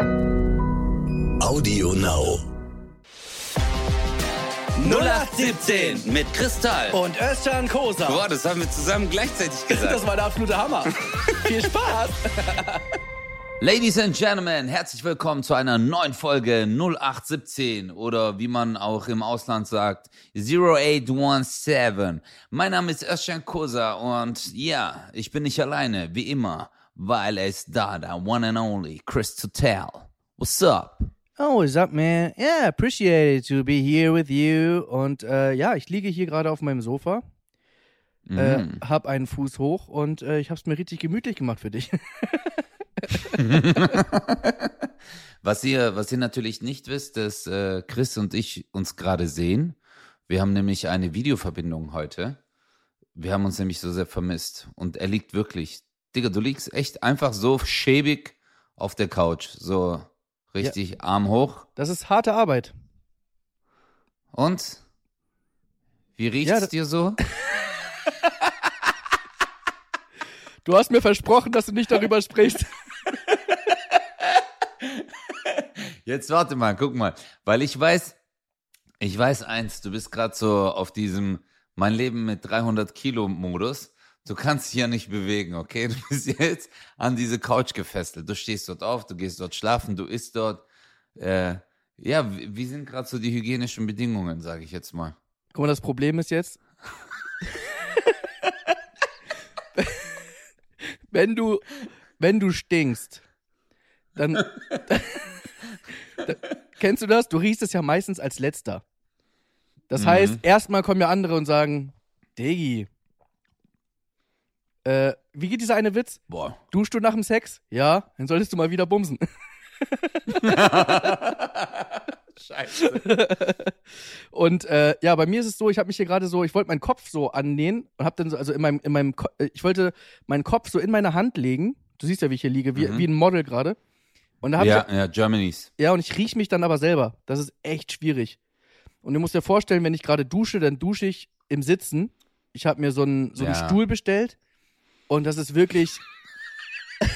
Audio Now. 0817 mit Kristall. Und Özcan Kosa. Boah, das haben wir zusammen gleichzeitig gesagt. Das war der absolute Hammer. Viel Spaß. Ladies and Gentlemen, herzlich willkommen zu einer neuen Folge 0817 oder wie man auch im Ausland sagt 0817. Mein Name ist Özcan Kosa und ja, ich bin nicht alleine, wie immer, weil er ist da, der one and only Chris Tutel. What's up? Oh, what's up, man? Yeah, appreciate it to be here with you. Und äh, ja, ich liege hier gerade auf meinem Sofa, äh, Mhm. hab einen Fuß hoch und äh, ich hab's mir richtig gemütlich gemacht für dich. Was ihr, was ihr natürlich nicht wisst, dass äh, Chris und ich uns gerade sehen. Wir haben nämlich eine Videoverbindung heute. Wir haben uns nämlich so sehr vermisst. Und er liegt wirklich, Digga, du liegst echt einfach so schäbig auf der Couch. So richtig Arm hoch. Das ist harte Arbeit. Und? Wie riecht's Ja, das- dir so? Du hast mir versprochen, dass du nicht darüber sprichst. Jetzt warte mal, guck mal. Weil ich weiß, ich weiß eins, du bist gerade so auf diesem mein Leben mit 300 Kilo Modus. Du kannst dich ja nicht bewegen, okay? Du bist jetzt an diese Couch gefesselt. Du stehst dort auf, du gehst dort schlafen, du isst dort. Äh, ja, wie, sind gerade so die hygienischen Bedingungen, sage ich jetzt mal? Guck mal, das Problem ist jetzt, wenn du, wenn du stinkst, dann, dann kennst du das? Du riechst es ja meistens als letzter. Das heißt, erstmal kommen ja andere und sagen, Digi, äh, wie geht dieser eine Witz? Boah. Duschst du nach dem Sex? Ja, dann solltest du mal wieder bumsen. Scheiße. Und äh, ja, bei mir ist es so, ich habe mich hier gerade so, ich wollte meinen Kopf so annähen und habe dann so, also in meinem, in meinem, Ko äh, ich wollte meinen Kopf so in meine Hand legen. Du siehst ja, wie ich hier liege, wie, wie ein Model gerade. Und da habe Ja, ich, ja, Germany's. ja, und ich riech mich dann aber selber. Das ist echt schwierig. Und du musst dir vorstellen, wenn ich gerade dusche, dann dusche ich im Sitzen. Ich habe mir so einen, so einen Ja. Stuhl bestellt und das ist wirklich.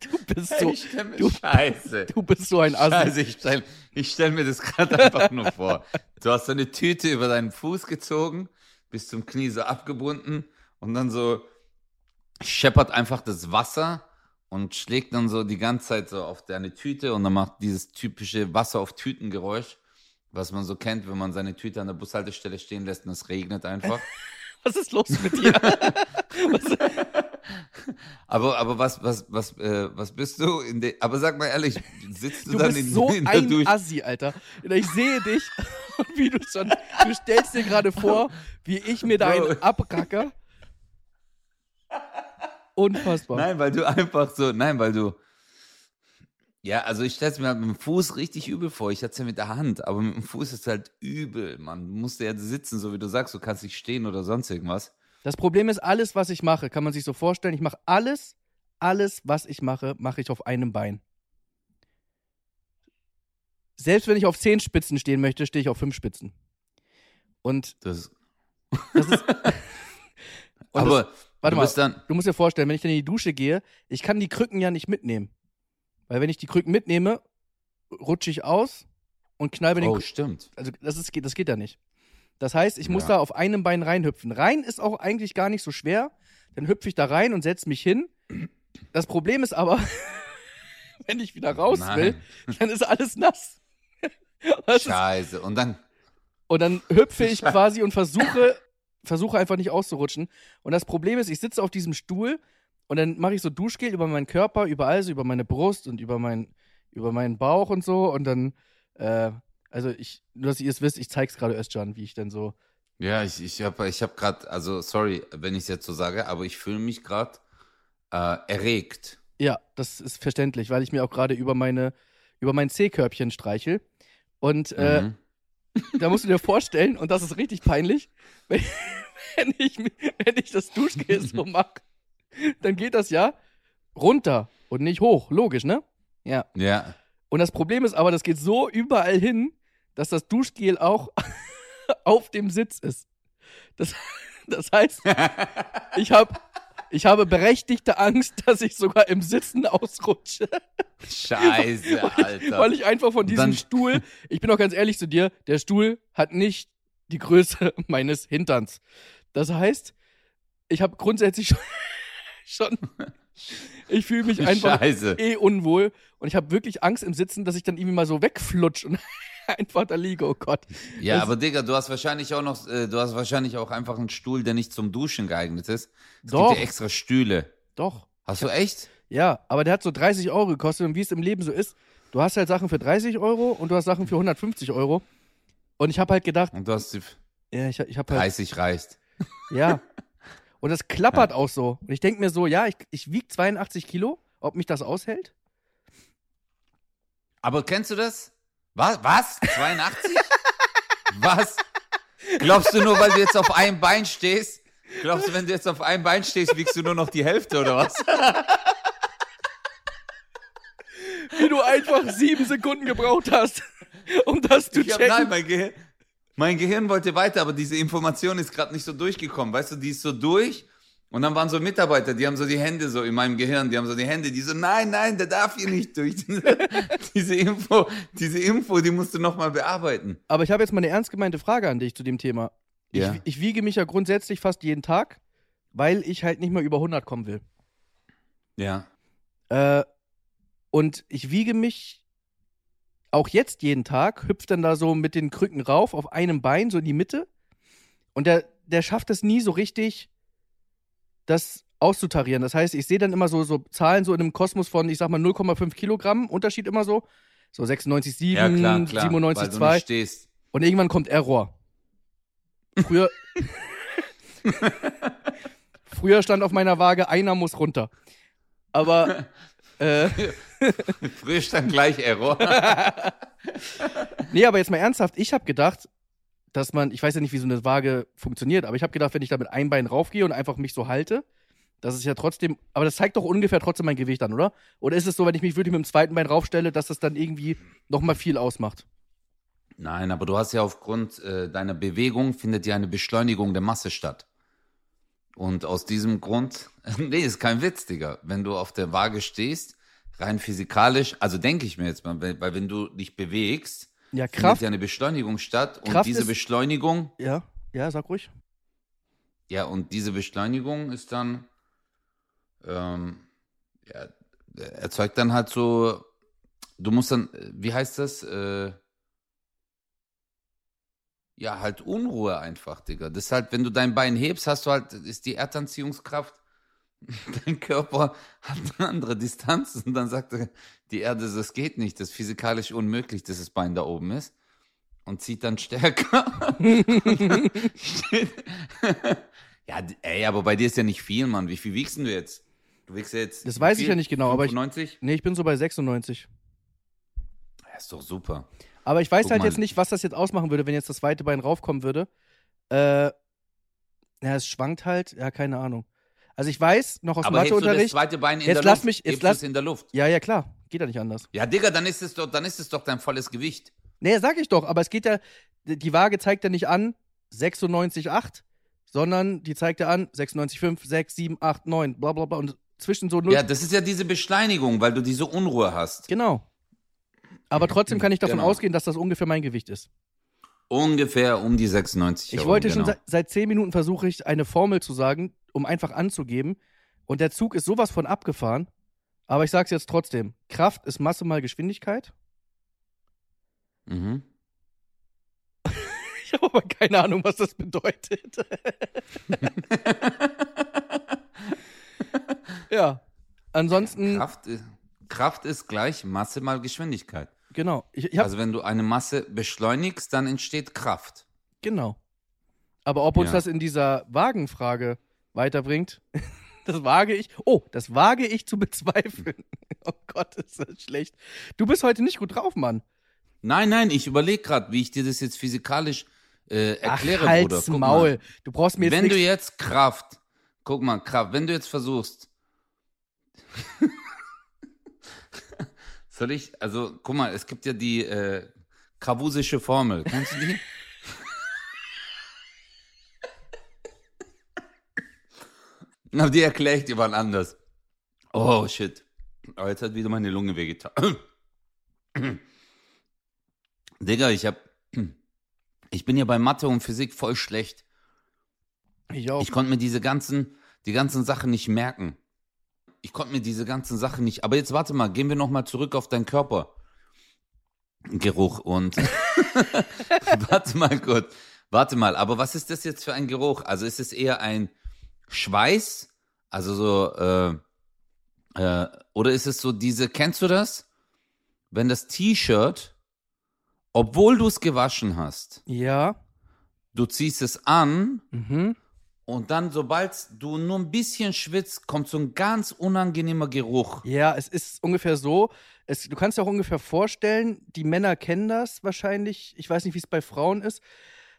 du bist so, du- Scheiße. du bist so ein Assi. Also ich stelle ich stell mir das gerade einfach nur vor. Du hast so eine Tüte über deinen Fuß gezogen, bis zum Knie so abgebunden und dann so scheppert einfach das Wasser und schlägt dann so die ganze Zeit so auf deine Tüte und dann macht dieses typische Wasser auf Tütengeräusch, was man so kennt, wenn man seine Tüte an der Bushaltestelle stehen lässt und es regnet einfach. Was ist los mit dir? Aber, aber was, was, was, äh, was bist du in der, aber sag mal ehrlich, sitzt du, Du dann in, so in der ein Dusche? Assi, Alter. Ich sehe dich und wie du schon, du stellst dir gerade vor, wie ich mir da einen abracke. Unfassbar. Nein, weil du einfach so, nein, weil du. Ja, also ich stell's mir halt mit dem Fuß richtig übel vor. Ich hatte es ja mit der Hand, aber mit dem Fuß ist es halt übel. Man musst ja sitzen, so wie du sagst, du kannst nicht stehen oder sonst irgendwas. Das Problem ist, alles, was ich mache, kann man sich so vorstellen, ich mache alles, alles, was ich mache, mache ich auf einem Bein. Selbst wenn ich auf zehn Spitzen stehen möchte, stehe ich auf fünf Spitzen. Und Das, das ist. aber das, warte du mal, dann. du musst dir vorstellen, wenn ich dann in die Dusche gehe, ich kann die Krücken ja nicht mitnehmen. Weil wenn ich die Krücken mitnehme, rutsche ich aus und knall mir den Oh, stimmt. also das, ist, das geht ja nicht. Das heißt, ich muss Ja. da auf einem Bein reinhüpfen. Rein ist auch eigentlich gar nicht so schwer. Dann hüpfe ich da rein und setze mich hin. Das Problem ist aber, wenn ich wieder raus Nein. will, dann ist alles nass. Das ist, Scheiße. Und dann. und dann hüpfe ich quasi und versuche, versuche einfach nicht auszurutschen. Und das Problem ist, ich sitze auf diesem Stuhl und dann mache ich so Duschgel über meinen Körper, überall so über meine Brust und über, mein, über meinen Bauch und so. Und dann, äh, also ich, nur dass ihr es wisst, ich zeig's gerade Özcan, wie ich dann so. Ja, ich, ich habe ich hab gerade, also sorry, wenn ich es jetzt so sage, aber ich fühle mich gerade äh, erregt. Ja, das ist verständlich, weil ich mir auch gerade über meine, über mein C-Körbchen streichel. Und äh, Mhm. da musst du dir vorstellen, und das ist richtig peinlich, wenn, wenn, ich, wenn ich das Duschgel so mache, dann geht das ja runter und nicht hoch. Logisch, ne? Ja. Ja. Und das Problem ist aber, das geht so überall hin, dass das Duschgel auch auf dem Sitz ist. Das, das heißt, ich habe Ich habe berechtigte Angst, dass ich sogar im Sitzen ausrutsche. Scheiße, Alter. Weil ich einfach von diesem Dann- Stuhl, ich bin auch ganz ehrlich zu dir, der Stuhl hat nicht die Größe meines Hinterns. Das heißt, ich habe grundsätzlich schon, schon ich fühle mich einfach Scheiße. eh unwohl und ich habe wirklich Angst im Sitzen, dass ich dann irgendwie mal so wegflutsch und einfach da liege. Oh Gott. Ja, Das- aber Digga, du hast wahrscheinlich auch noch, äh, du hast wahrscheinlich auch einfach einen Stuhl, der nicht zum Duschen geeignet ist. Es Doch. gibt ja extra Stühle. Doch. Hast du echt? Ja, aber der hat so 30 Euro gekostet und wie es im Leben so ist, du hast halt Sachen für 30 Euro und du hast Sachen für 150 Euro. Und ich habe halt gedacht, Und du hast die ja, ich, ich habe halt 30 reißt. Ja. Und das klappert auch so. Und ich denke mir so, ja, ich, ich wiege 82 Kilo, ob mich das aushält? Aber kennst du das? Was? Was? 82? Was? Glaubst du nur, weil du jetzt auf einem Bein stehst? Glaubst du, wenn du jetzt auf einem Bein stehst, wiegst du nur noch die Hälfte oder was? Wie du einfach sieben Sekunden gebraucht hast, um das zu Ich hab, checken. nein, mein Gehirn, mein Gehirn wollte weiter, aber diese Information ist gerade nicht so durchgekommen. Weißt du, die ist so durch. Und dann waren so Mitarbeiter, die haben so die Hände so in meinem Gehirn, die haben so die Hände, die so, nein, nein, der darf hier nicht durch. diese Info, diese Info, die musst du nochmal bearbeiten. Aber ich habe jetzt mal eine ernst gemeinte Frage an dich zu dem Thema. Ja. Ich, ich wiege mich ja grundsätzlich fast jeden Tag, weil ich halt nicht mehr über 100 kommen will. Ja. Äh, und ich wiege mich auch jetzt jeden Tag, hüpft dann da so mit den Krücken rauf auf einem Bein, so in die Mitte. Und der, der schafft es nie so richtig, das auszutarieren. Das heißt, ich sehe dann immer so, so Zahlen so in einem Kosmos von, ich sag mal, 0,5 Kilogramm, Unterschied immer so. So 96,7, Ja, klar, klar. weil du 97,2. nicht stehst. Und irgendwann kommt Error. Früher. Früher stand auf meiner Waage, einer muss runter. Aber. Äh, gleich Error. nee, aber jetzt mal ernsthaft, ich habe gedacht, dass man, ich weiß ja nicht, wie so eine Waage funktioniert, aber ich habe gedacht, wenn ich da mit einem Bein raufgehe und einfach mich so halte, dass es ja trotzdem, aber das zeigt doch ungefähr trotzdem mein Gewicht an, oder? Oder ist es so, wenn ich mich wirklich mit dem zweiten Bein raufstelle, dass das dann irgendwie nochmal viel ausmacht? Nein, aber du hast ja aufgrund äh, deiner Bewegung findet ja eine Beschleunigung der Masse statt. Und aus diesem Grund, nee, ist kein Witz, Digga. Wenn du auf der Waage stehst, rein physikalisch, also denke ich mir jetzt mal, weil, weil wenn du dich bewegst, Ja, findet Kraft. ja eine Beschleunigung statt. Und Kraft diese ist- Beschleunigung, Ja, ja, sag ruhig. ja, und diese Beschleunigung ist dann, ähm, ja, erzeugt dann halt so, du musst dann, wie heißt das, äh, ja, halt Unruhe einfach, Digga. Das ist halt, wenn du dein Bein hebst, hast du halt, ist die Erdanziehungskraft, dein Körper hat eine andere Distanz und dann sagt er, die Erde, das geht nicht, das ist physikalisch unmöglich, dass das Bein da oben ist und zieht dann stärker. Ja, ey, aber bei dir ist ja nicht viel, Mann. Wie viel wiegst du jetzt? Du wiegst ja jetzt. Das weiß ich viel? ja nicht genau, aber ich- 95? Nee, ich bin so bei 96. Ja, ist doch super. Aber ich weiß Guck halt mal. jetzt nicht, was das jetzt ausmachen würde, wenn jetzt das zweite Bein raufkommen würde. Äh, ja, es schwankt halt, ja, keine Ahnung. Also ich weiß noch aus aber hebst du das Matheunterricht. zweite Bein in Jetzt der lass Luft? mich- jetzt hebst du lass- es in der Luft? Ja, ja, klar. Geht ja nicht anders. Ja, Digga, dann ist es doch, dann ist es doch dein volles Gewicht. Nee, sag ich doch, aber es geht ja, die Waage zeigt ja nicht an 96,8, sondern die zeigt ja an 96,5, 6, 7, 8, 9, bla bla bla. Und zwischen so 0. Ja, das ist ja diese Beschleunigung, weil du diese Unruhe hast. Genau. Aber trotzdem kann ich davon Genau. ausgehen, dass das ungefähr mein Gewicht ist. Ungefähr um die 96 Ich herum, wollte schon genau. seit, seit 10 Minuten versuche ich eine Formel zu sagen, um einfach anzugeben. Und der Zug ist sowas von abgefahren. Aber ich sag's jetzt trotzdem. Kraft ist Masse mal Geschwindigkeit. Mhm. Ich habe aber keine Ahnung, was das bedeutet. ja. Ansonsten, Kraft, ist- Kraft ist gleich Masse mal Geschwindigkeit. Genau. Ich, ich hab, Also wenn du eine Masse beschleunigst, dann entsteht Kraft. genau. Aber ob uns Ja. das in dieser Wagenfrage weiterbringt, das wage ich. Oh, das wage ich zu bezweifeln. Oh Gott, ist das schlecht. Du bist heute nicht gut drauf, Mann. Nein, nein, ich überlege gerade, wie ich dir das jetzt physikalisch äh, erkläre, Ach, halt's Bruder. Guck Maul. Mal. Du brauchst mir jetzt Wenn du jetzt Kraft, guck mal, Kraft, wenn du jetzt versuchst, soll ich, also guck mal, es gibt ja die äh, kavusische Formel, kennst du die? Aber die erkläre ich dir wann anders. Oh, shit. Aber jetzt hat wieder meine Lunge wehgetan. Digga, ich hab. Ich bin ja bei Mathe und Physik voll schlecht. Ich auch. Ich konnte mir diese ganzen, die ganzen Sachen nicht merken. Ich konnte mir diese ganzen Sachen nicht. Aber jetzt warte mal, gehen wir nochmal zurück auf deinen Körper. Geruch und. warte mal kurz. Warte mal, aber was ist das jetzt für ein Geruch? Also ist es eher ein Schweiß? Also so, äh, äh, oder ist es so diese, kennst du das? Wenn das T-Shirt, obwohl du es gewaschen hast, ja. du ziehst es an Mhm. Und dann, sobald du nur ein bisschen schwitzt, kommt so ein ganz unangenehmer Geruch. Ja, es ist ungefähr so. Es, du kannst dir auch ungefähr vorstellen, die Männer kennen das wahrscheinlich. Ich weiß nicht, wie es bei Frauen ist.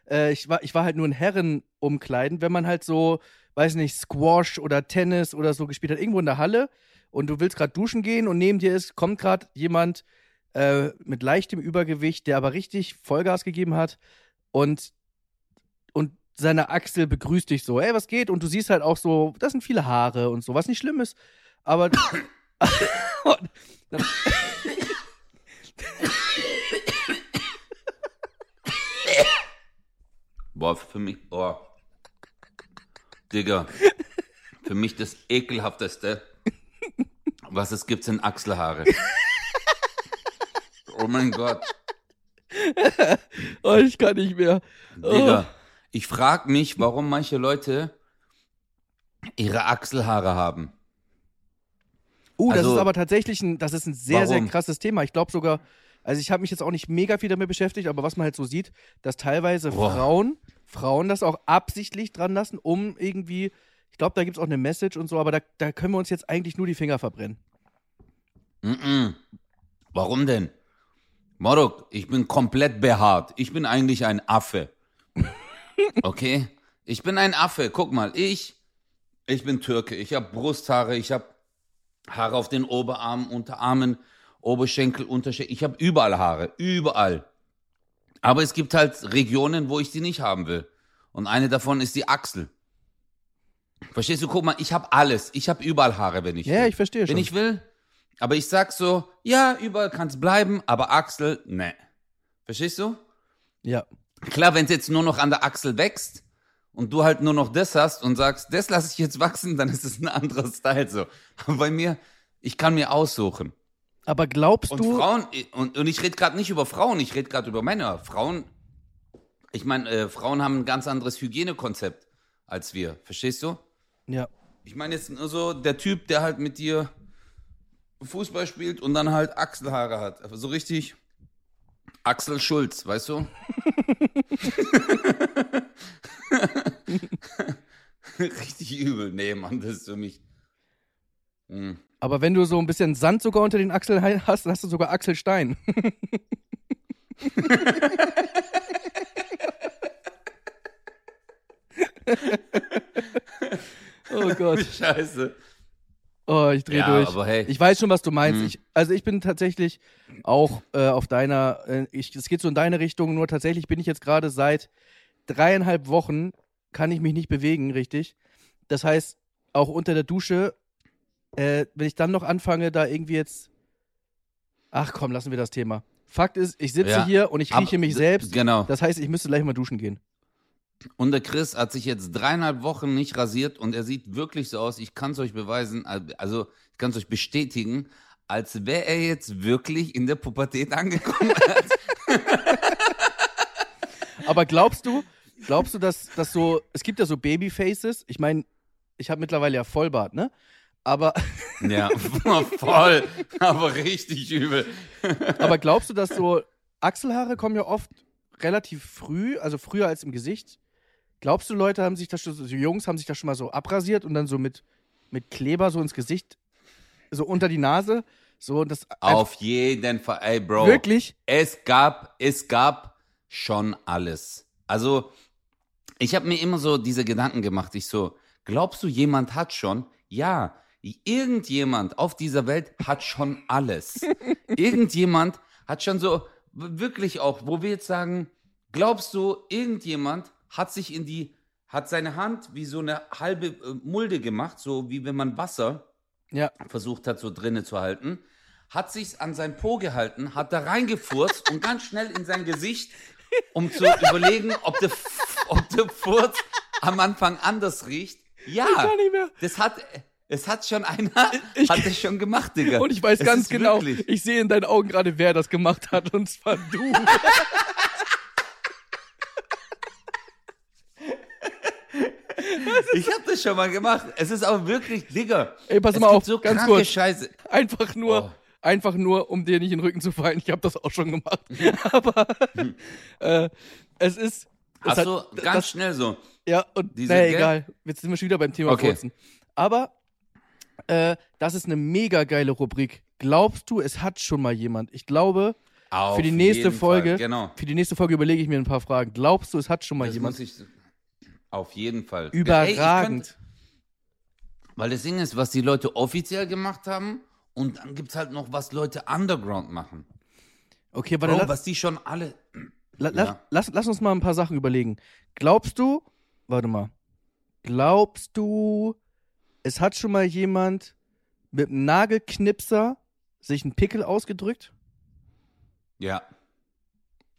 Äh, ich, war, ich war halt nur in Herrenumkleiden. Wenn man halt so, weiß nicht, Squash oder Tennis oder so gespielt hat, irgendwo in der Halle und du willst gerade duschen gehen und neben dir ist, kommt gerade jemand äh, mit leichtem Übergewicht, der aber richtig Vollgas gegeben hat und, und seine Achsel begrüßt dich so, ey, was geht? Und du siehst halt auch so, das sind viele Haare und so, was nicht schlimm ist. Aber Boah, für mich, boah. Digga, für mich das ekelhafteste, was es gibt, sind Achselhaare. Oh mein Gott. oh, ich kann nicht mehr. Digga, ich frag mich, warum manche Leute ihre Achselhaare haben. Uh, das Also- ist aber tatsächlich ein, das ist ein sehr, sehr Warum? krasses Thema. Ich glaube sogar, also ich habe mich jetzt auch nicht mega viel damit beschäftigt, aber was man halt so sieht, dass teilweise Boah. Frauen, Frauen das auch absichtlich dran lassen, um irgendwie, ich glaube, da gibt es auch eine Message und so, aber da, da können wir uns jetzt eigentlich nur die Finger verbrennen. Mm-mm. Warum denn? Morok, ich bin komplett behaart. Ich bin eigentlich ein Affe. Okay? Ich bin ein Affe. Guck mal, ich, ich bin Türke. Ich habe Brusthaare, ich habe Haare auf den Oberarmen, Unterarmen, Oberschenkel, Unterschenkel. Ich habe überall Haare, überall. Aber es gibt halt Regionen, wo ich die nicht haben will. Und eine davon ist die Achsel. Verstehst du? Guck mal, ich habe alles. Ich habe überall Haare, wenn ich Ja, will. ich verstehe Wenn schon. ich will. Aber ich sag so, ja, überall kann's bleiben, aber Achsel, ne. Verstehst du? Ja. Klar, wenn es jetzt nur noch an der Achsel wächst und du halt nur noch das hast und sagst, das lasse ich jetzt wachsen, dann ist es ein anderer Style so. Aber bei mir, ich kann mir aussuchen. Aber glaubst Und du, Frauen, und, und ich rede gerade nicht über Frauen, ich rede gerade über Männer. Frauen, ich meine, äh, Frauen haben ein ganz anderes Hygienekonzept als wir. Verstehst du? ja, Ich meine jetzt nur so der Typ, der halt mit dir Fußball spielt und dann halt Achselhaare hat. So richtig Axel Schulz, weißt du? richtig übel. Nee, Mann, das ist für mich. Hm. aber wenn du so ein bisschen Sand sogar unter den Achseln hast, dann hast du sogar Achselstein. oh Gott. Scheiße. Oh, ich drehe Ja, durch. aber hey. Ich weiß schon, was du meinst. Mhm. Ich, also ich bin tatsächlich auch äh, auf deiner, äh, ich, es geht so in deine Richtung, nur tatsächlich bin ich jetzt gerade seit dreieinhalb Wochen, kann ich mich nicht bewegen, richtig. Das heißt, auch unter der Dusche, äh, wenn ich dann noch anfange, da irgendwie jetzt, ach komm, lassen wir das Thema. Fakt ist, ich sitze Ja, hier und ich rieche mich selbst. genau. Das heißt, ich müsste gleich mal duschen gehen. Und der Chris hat sich jetzt dreieinhalb Wochen nicht rasiert und er sieht wirklich so aus, ich kann es euch beweisen, also ich kann es euch bestätigen, als wäre er jetzt wirklich in der Pubertät angekommen. Aber glaubst du, glaubst du, dass, dass so, es gibt ja so Babyfaces, ich meine, ich habe mittlerweile ja Vollbart, ne? Aber, ja, voll, aber richtig übel. aber glaubst du, dass so Achselhaare kommen ja oft relativ früh, also früher als im Gesicht? Glaubst du, Leute haben sich das schon, so Jungs haben sich das schon mal so abrasiert und dann so mit, mit Kleber so ins Gesicht, so unter die Nase? So, das Auf jeden Fall, ey Bro. Wirklich? Es gab, es gab schon alles. Also, ich habe mir immer so diese Gedanken gemacht. Ich so, glaubst du, jemand hat schon? Ja, irgendjemand auf dieser Welt hat schon alles. irgendjemand hat schon so, wirklich auch, wo wir jetzt sagen, glaubst du, irgendjemand hat sich in die hat seine Hand wie so eine halbe äh, Mulde gemacht, so wie wenn man Wasser Ja. versucht hat, so drinne zu halten, hat sich's an sein Po gehalten, hat da reingefurzt und ganz schnell in sein Gesicht, um zu überlegen, ob der, ob der Furz am Anfang anders riecht. Ja, das hat, es hat schon einer, Ich- hat das schon gemacht, Digga. Und ich weiß Es ganz genau, wirklich- ich sehe in deinen Augen gerade, wer das gemacht hat, und zwar du. Ich habe das schon mal gemacht. Es ist auch wirklich, Digga. Ey, pass mal auf, so ganz kurz. Scheiße. Einfach nur, Oh. einfach nur, um dir nicht in den Rücken zu fallen. Ich habe das auch schon gemacht. Aber äh, es ist. es Ach hat- so, das- ganz schnell so. Ja, und Diese, naja, egal. Jetzt sind wir schon wieder beim Thema Okay. Furzen. Aber äh, das ist eine mega geile Rubrik. Glaubst du, es hat schon mal jemand? Ich glaube, Auf für die nächste Folge, Fall, genau. für die nächste Folge überlege ich mir ein paar Fragen. Glaubst du, es hat schon mal Das jemand? Auf jeden Fall. Überragend. Ey, weil das Ding ist, was die Leute offiziell gemacht haben und dann gibt's halt noch, was Leute underground machen. okay, warte, Bro, lass, was die schon alle. la, la, ja. lass, lass uns mal ein paar Sachen überlegen. Glaubst du, warte mal, glaubst du, es hat schon mal jemand mit einem Nagelknipser sich einen Pickel ausgedrückt? Ja.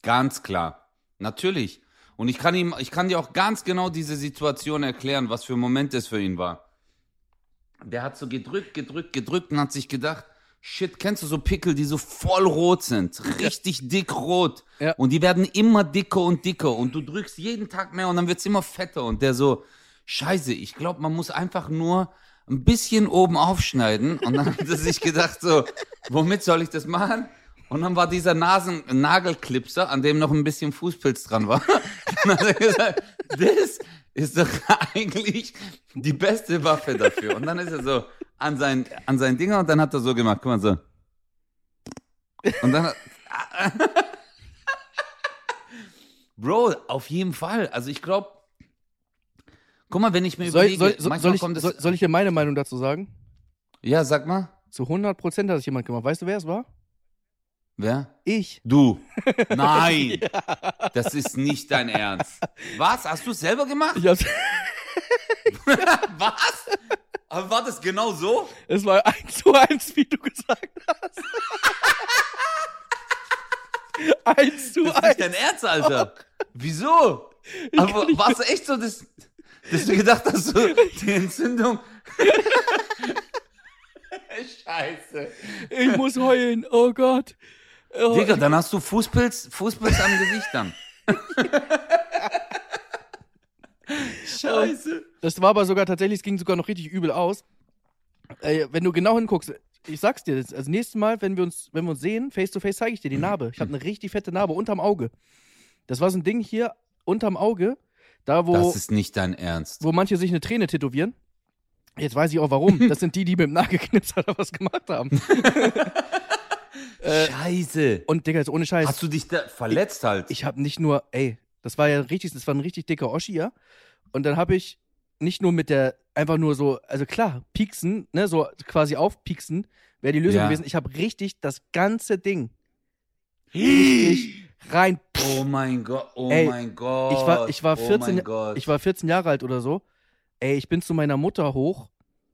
Ganz klar. Natürlich. Und ich kann ihm, ich kann dir auch ganz genau diese Situation erklären, was für ein Moment es für ihn war. Der hat so gedrückt, gedrückt, gedrückt und hat sich gedacht, shit, kennst du so Pickel, die so voll rot sind? Richtig dick rot. Ja. Und die werden immer dicker und dicker und du drückst jeden Tag mehr und dann wird's immer fetter und der so, scheiße, ich glaube, man muss einfach nur ein bisschen oben aufschneiden und dann hat er sich gedacht so, womit soll ich das machen? Und dann war dieser Nasen Nagelklipser, an dem noch ein bisschen Fußpilz dran war. Und dann hat er gesagt, das ist doch eigentlich die beste Waffe dafür. Und dann ist er so an sein, an sein Dinger und dann hat er so gemacht, guck mal so. Und dann, Bro, auf jeden Fall. Also ich glaube, guck mal, wenn ich mir Soll, überlege, soll, soll, ich, soll, soll ich dir meine Meinung dazu sagen? ja, sag mal, Zu 100% hat es jemand gemacht. Weißt du, wer es war? Wer? Ich. Du. Nein. Das ist nicht dein Ernst. Was? Hast du es selber gemacht? ich hab's, Was? Aber war das genau so? es war eins zu eins, wie du gesagt hast. eins zu Das ist eins. nicht dein Ernst, Alter. Wieso? Aber kann nicht war es echt so, dass, dass du gedacht hast, so, die Entzündung? Scheiße. Ich muss heulen. Oh Gott. Oh, Digga, dann hast du Fußpilz, Fußpilz am Gesicht dann. Scheiße. Das war aber sogar tatsächlich, es ging sogar noch richtig übel aus. Ey, wenn du genau hinguckst, ich sag's dir, das, also nächstes Mal, wenn wir uns, wenn wir uns sehen, face to face, zeige ich dir die Narbe. Ich habe eine richtig fette Narbe unterm Auge. Das war so ein Ding hier unterm Auge, da wo, Das ist nicht dein Ernst. wo manche sich eine Träne tätowieren. Jetzt weiß ich auch warum. Das sind die, die mit dem Nagelknipser da was gemacht haben. Scheiße. Und Digga, jetzt ohne Scheiß. Hast du dich da verletzt halt? ich habe nicht nur, ey, das war ja richtig, das war ein richtig dicker Oschi, ja. Und dann habe ich nicht nur mit der, einfach nur so, also klar, pieksen, ne, so quasi aufpieksen, wäre die Lösung Ja. gewesen. Ich habe richtig das ganze Ding richtig rein. Oh mein Gott, oh Ey, mein Gott. Ich war, ich war oh 14, mein Gott. ich war 14 Jahre alt oder so. Ey, ich bin zu meiner Mutter hoch.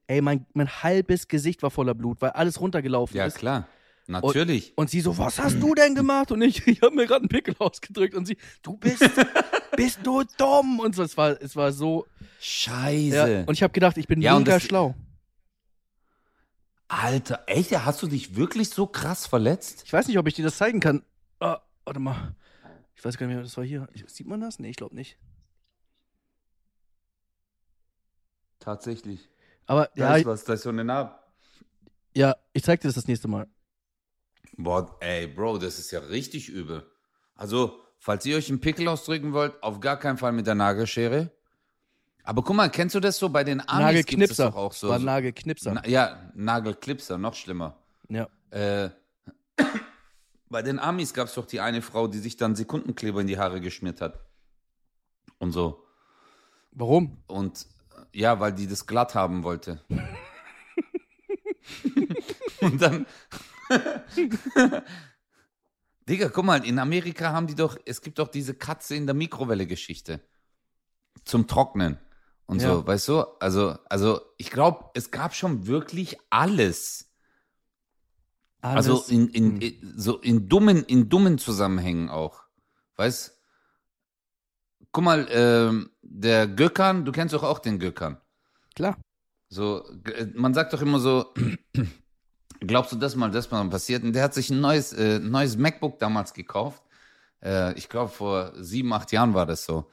Ey, mein, mein halbes Gesicht war voller Blut, weil alles runtergelaufen ja, ist. klar. Natürlich. Und sie so, was hast du denn gemacht? Und ich, ich habe mir gerade einen Pickel ausgedrückt. Und sie, du bist, bist du dumm? Und so, es war, es war so. Scheiße. Ja, und ich habe gedacht, ich bin Ja, und mega schlau. Alter, echt? Hast du dich wirklich so krass verletzt? Ich weiß nicht, ob ich dir das zeigen kann. Ah, warte mal. Ich weiß gar nicht mehr, das war hier. Sieht man das? Nee, ich glaube nicht. Tatsächlich. Aber Da ja, ist was, da ist so eine Narbe. ja, ich zeig dir das das nächste Mal. Boah, ey, Bro, das ist ja richtig übel. Also, falls ihr euch einen Pickel ausdrücken wollt, auf gar keinen Fall mit der Nagelschere. Aber guck mal, kennst du das so bei den Amis? Gibt's Nagelknipser. doch auch so. so Nagelknipser. na, ja, Nagelklipser, noch schlimmer. ja. Äh, bei den Amis gab es doch die eine Frau, die sich dann Sekundenkleber in die Haare geschmiert hat. Und so. Warum? Und ja, weil die das glatt haben wollte. Und dann. Digga, guck mal, in Amerika haben die doch, es gibt doch diese Katze in der Mikrowelle-Geschichte. zum Trocknen und Ja. so, weißt du? Also, also ich glaube, es gab schon wirklich alles. Also Alles- in, in, Hm. in so in dummen, in dummen Zusammenhängen auch. Weißt? Guck mal, ähm, der Gökhan, du kennst doch auch den Gökhan. Klar. So, äh, man sagt doch immer so, glaubst du das mal, das mal passiert? Und der hat sich ein neues, äh, neues MacBook damals gekauft. Äh, ich glaube, vor sieben, acht Jahren war das so.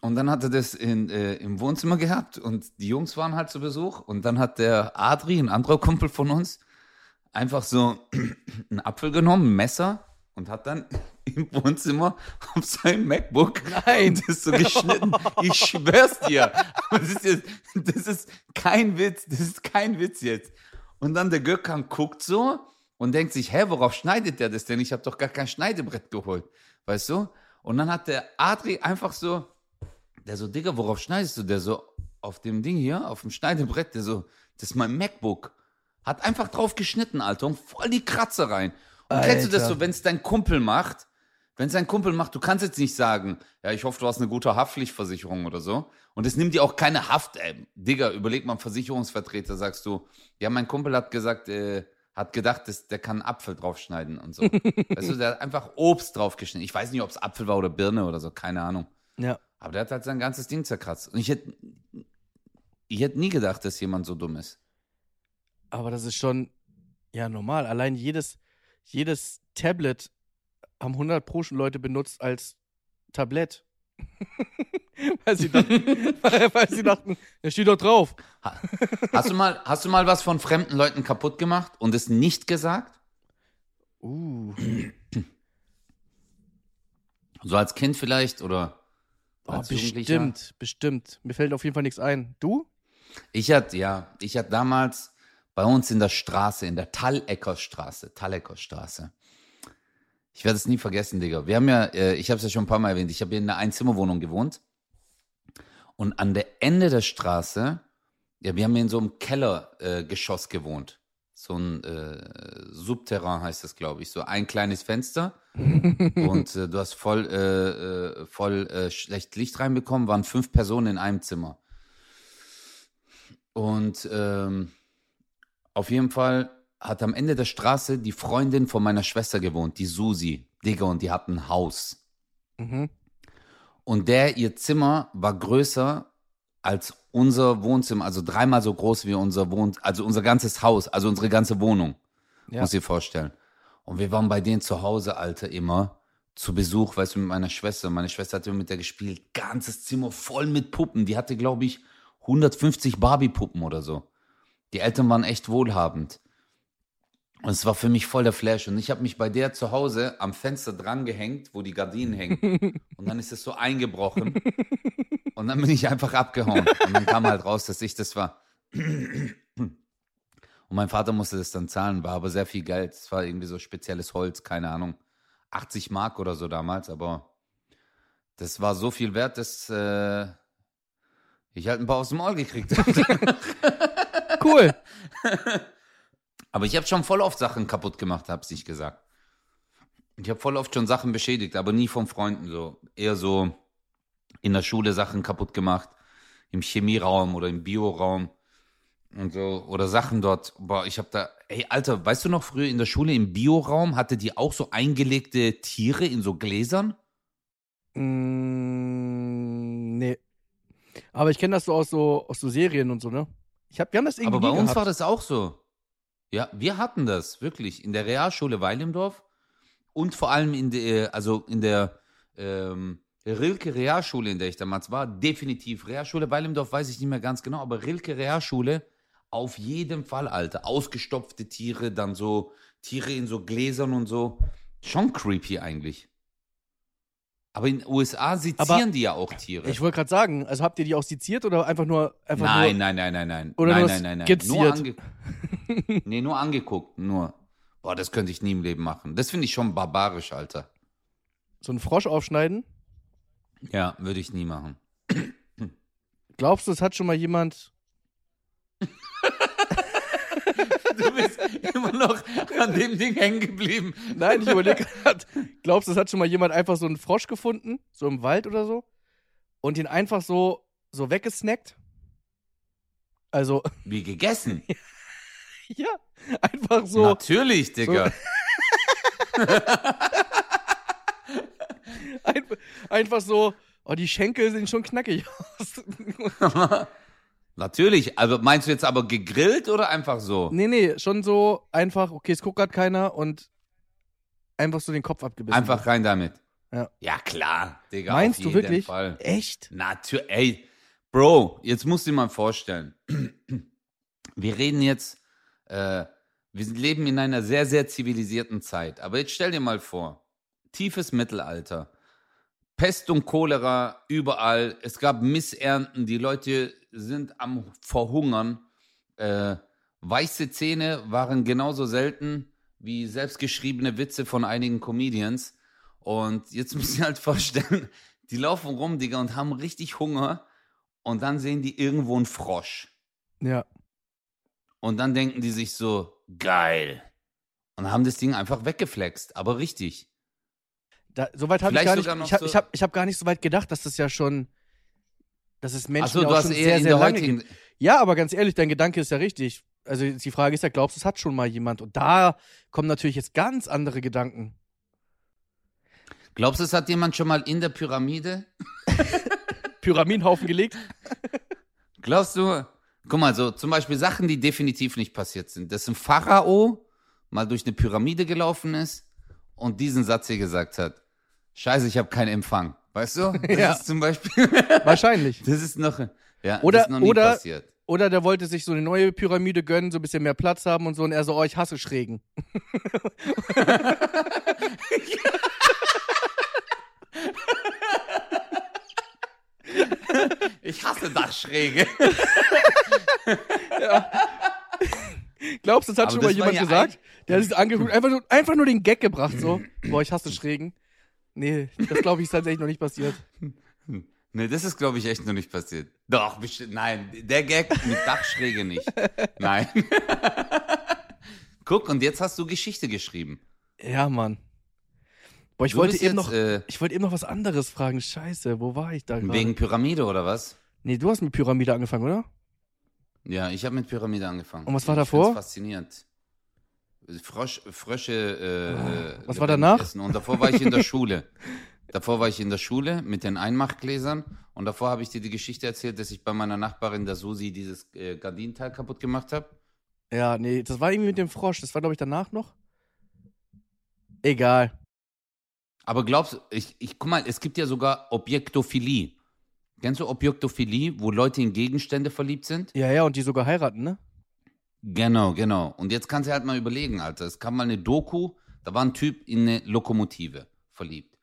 Und dann hat er das in, äh, im Wohnzimmer gehabt und die Jungs waren halt zu Besuch. Und dann hat der Adri, ein anderer Kumpel von uns, einfach so einen Apfel genommen, ein Messer und hat dann im Wohnzimmer auf sein MacBook Nein. das so geschnitten. Ich schwör's dir. Das ist, jetzt, das ist kein Witz. Das ist kein Witz jetzt. Und dann der Gökhan guckt so und denkt sich, hä, worauf schneidet der das denn? Ich habe doch gar kein Schneidebrett geholt. Weißt du? Und dann hat der Adri einfach so, der so, Digga, worauf schneidest du? Der so, auf dem Ding hier, auf dem Schneidebrett, der so, das ist mein MacBook. Hat einfach drauf geschnitten, Alter, und voll die Kratzer rein. Und kennst du das Alter. so, wenn es dein Kumpel macht? Wenn es dein Kumpel macht, du kannst jetzt nicht sagen, ja, ich hoffe, du hast eine gute Haftpflichtversicherung oder so. Und es nimmt dir auch keine Haft, ey. Digga, überleg mal, Versicherungsvertreter, sagst du, ja, mein Kumpel hat gesagt, äh, hat gedacht, dass, der kann einen Apfel draufschneiden und so. weißt du, der hat einfach Obst draufgeschnitten. Ich weiß nicht, ob es Apfel war oder Birne oder so, keine Ahnung. Ja. Aber der hat halt sein ganzes Ding zerkratzt. Und ich hätte, ich hätte nie gedacht, dass jemand so dumm ist. Aber das ist schon, ja, normal. Allein jedes, jedes Tablet haben 100 Pro schon Leute benutzt als Tablett. weil, sie dachten, weil, weil sie dachten, der steht doch drauf. Hast du mal, hast du mal was von fremden Leuten kaputt gemacht und es nicht gesagt? Uh. So als Kind vielleicht oder Oh, als bestimmt, bestimmt. Mir fällt auf jeden Fall nichts ein. Du? Ich hatte, ja, ich hatte damals bei uns in der Straße, in der Tallecker Straße, Tallecker Straße. Ich werde es nie vergessen, Digga. Wir haben ja, äh, ich habe es ja schon ein paar Mal erwähnt, ich habe hier in einer Einzimmerwohnung gewohnt. Und an der Ende der Straße, ja, wir haben hier in so einem Kellergeschoss äh, gewohnt. So ein äh, Subterran heißt das, glaube ich. So ein kleines Fenster. und äh, du hast voll, äh, äh, voll schlecht Licht reinbekommen, waren fünf Personen in einem Zimmer. Und ähm, auf jeden Fall hat am Ende der Straße die Freundin von meiner Schwester gewohnt, die Susi. Digga, und die hatten ein Haus. Mhm. Und der, ihr Zimmer war größer als unser Wohnzimmer, also dreimal so groß wie unser Wohn, also unser ganzes Haus, also unsere ganze Wohnung. Ja. Muss dir vorstellen. Und wir waren bei denen zu Hause, Alter, immer zu Besuch, weißt du, mit meiner Schwester. Meine Schwester hat immer mit der gespielt. Ganzes Zimmer voll mit Puppen. Die hatte, glaube ich, 150 Barbie-Puppen oder so. Die Eltern waren echt wohlhabend. Und es war für mich voll der Flash. Und ich habe mich bei der zu Hause am Fenster dran gehängt, wo die Gardinen hängen. Und dann ist es so eingebrochen. Und dann bin ich einfach abgehauen. Und dann kam halt raus, dass ich das war. Und mein Vater musste das dann zahlen, war aber sehr viel Geld. Es war irgendwie so spezielles Holz, keine Ahnung. 80 Mark oder so damals, aber das war so viel wert, dass äh, ich halt ein paar aus dem Maul gekriegt habe. Cool. aber ich habe schon voll oft Sachen kaputt gemacht, hab's ich gesagt. Ich habe voll oft schon Sachen beschädigt, aber nie von Freunden so. Eher so in der Schule Sachen kaputt gemacht, im Chemieraum oder im Bioraum und so oder Sachen dort. Boah, ich habe da, ey Alter, weißt du noch früher in der Schule im Bioraum hatte die auch so eingelegte Tiere in so Gläsern? Mm, nee. Aber ich kenne das so aus so aus so Serien und so, ne? Ich hab, wir haben das irgendwie Aber bei uns gehabt. war das auch so. Ja, wir hatten das wirklich in der Realschule Weilimdorf und vor allem in der, also in der ähm, Rilke Realschule, in der ich damals war, definitiv. Realschule Weilimdorf weiß ich nicht mehr ganz genau, aber Rilke Realschule auf jeden Fall, Alter. Ausgestopfte Tiere, dann so Tiere in so Gläsern und so. Schon creepy eigentlich. Aber in den USA sezieren Aber die ja auch Tiere. Ich wollte gerade sagen, also habt ihr die auch seziert oder einfach nur einfach nein, nur nein, nein, nein, nein. Oder nein, nein, nein, nein. skizziert. Nur nee, nur angeguckt, nur. Boah, das könnte ich nie im Leben machen. Das finde ich schon barbarisch, Alter. so einen Frosch aufschneiden? Ja, würde ich nie machen. Glaubst du, es hat schon mal jemand Du bist immer noch an dem Ding hängen geblieben. Nein, ich überlege gerade. Glaubst du, es hat schon mal jemand einfach so einen Frosch gefunden? So im Wald oder so? und den einfach so, so weggesnackt. Also, Wie gegessen. ja, einfach so. Natürlich, Digga. Ein, einfach so, oh, die Schenkel sehen schon knackig aus. Natürlich. Also meinst du jetzt aber gegrillt oder einfach so? nee, nee, schon so einfach, okay, es guckt gerade keiner und einfach so den Kopf abgebissen. Einfach rein damit. Ja. Ja, klar, Digga. Meinst du wirklich? Fall. Echt? Natürlich, ey, Bro, jetzt musst du dir mal vorstellen. Wir reden jetzt, äh, wir leben in einer sehr, sehr zivilisierten Zeit. Aber jetzt stell dir mal vor, tiefes Mittelalter, Pest und Cholera überall, es gab Missernten, die Leute sind am Verhungern. Äh, weiße Zähne waren genauso selten wie selbstgeschriebene Witze von einigen Comedians. Und jetzt muss ich halt vorstellen, die laufen rum, Digga, und haben richtig Hunger. Und dann sehen die irgendwo einen Frosch. Ja. Und dann denken die sich so, geil. Und haben das Ding einfach weggeflext. Aber richtig. Da, Soweit habe ich gar nicht, ich habe so- hab, gar nicht so weit gedacht, dass das ja schon, dass es Menschen du auch hast schon eher sehr, sehr lange gibt. Ja, aber ganz ehrlich, dein Gedanke ist ja richtig. Also die Frage ist ja, glaubst du, es hat schon mal jemand? Und da kommen natürlich jetzt ganz andere Gedanken. Glaubst du, es hat jemand schon mal in der Pyramide? Pyramidenhaufen gelegt? Glaubst du, guck mal, so zum Beispiel Sachen, die definitiv nicht passiert sind, dass ein Pharao mal durch eine Pyramide gelaufen ist und diesen Satz hier gesagt hat: Scheiße, ich habe keinen Empfang. Weißt du? Das Ja. ist zum Beispiel, Wahrscheinlich. das ist noch, ja, Oder- das ist noch nie oder- passiert. Oder der wollte sich so eine neue Pyramide gönnen, so ein bisschen mehr Platz haben und so. Und er so, oh, ich hasse Schrägen. Ich hasse Dachschräge. Glaubst du, das hat Aber schon das mal jemand ja gesagt? Der hat sich angeguckt, einfach nur, einfach nur den Gag gebracht, so. Boah, ich hasse Schrägen. Nee, das glaube ich ist tatsächlich noch nicht passiert. Nee, das ist, glaube ich, echt noch nicht passiert. Doch, bestimmt. Nein, der Gag mit Dachschräge nicht. Nein. Guck, und jetzt hast du Geschichte geschrieben. Ja, Mann. Boah, ich Du wollte eben jetzt, noch, äh, ich wollte eben noch was anderes fragen. Scheiße, wo war ich da gerade? Wegen Pyramide oder was? Nee, du hast mit Pyramide angefangen, oder? Ja, ich habe mit Pyramide angefangen. Und was war Ich davor? faszinierend. Frosch, Frösche äh, Was war lebendig danach? Essen. Und davor war ich in der Schule. Davor war ich in der Schule mit den Einmachgläsern und davor habe ich dir die Geschichte erzählt, dass ich bei meiner Nachbarin, der Susi, dieses äh, Gardinenteil kaputt gemacht habe. Ja, nee, das war irgendwie mit dem Frosch. Das war, glaube ich, danach noch. Egal. Aber glaubst du, ich, ich guck mal, es gibt ja sogar Objektophilie. Kennst du Objektophilie, wo Leute in Gegenstände verliebt sind? Ja, ja, und die sogar heiraten, ne? Genau, genau. Und jetzt kannst du halt mal überlegen, Alter. Es kam mal eine Doku, da war ein Typ in eine Lokomotive verliebt.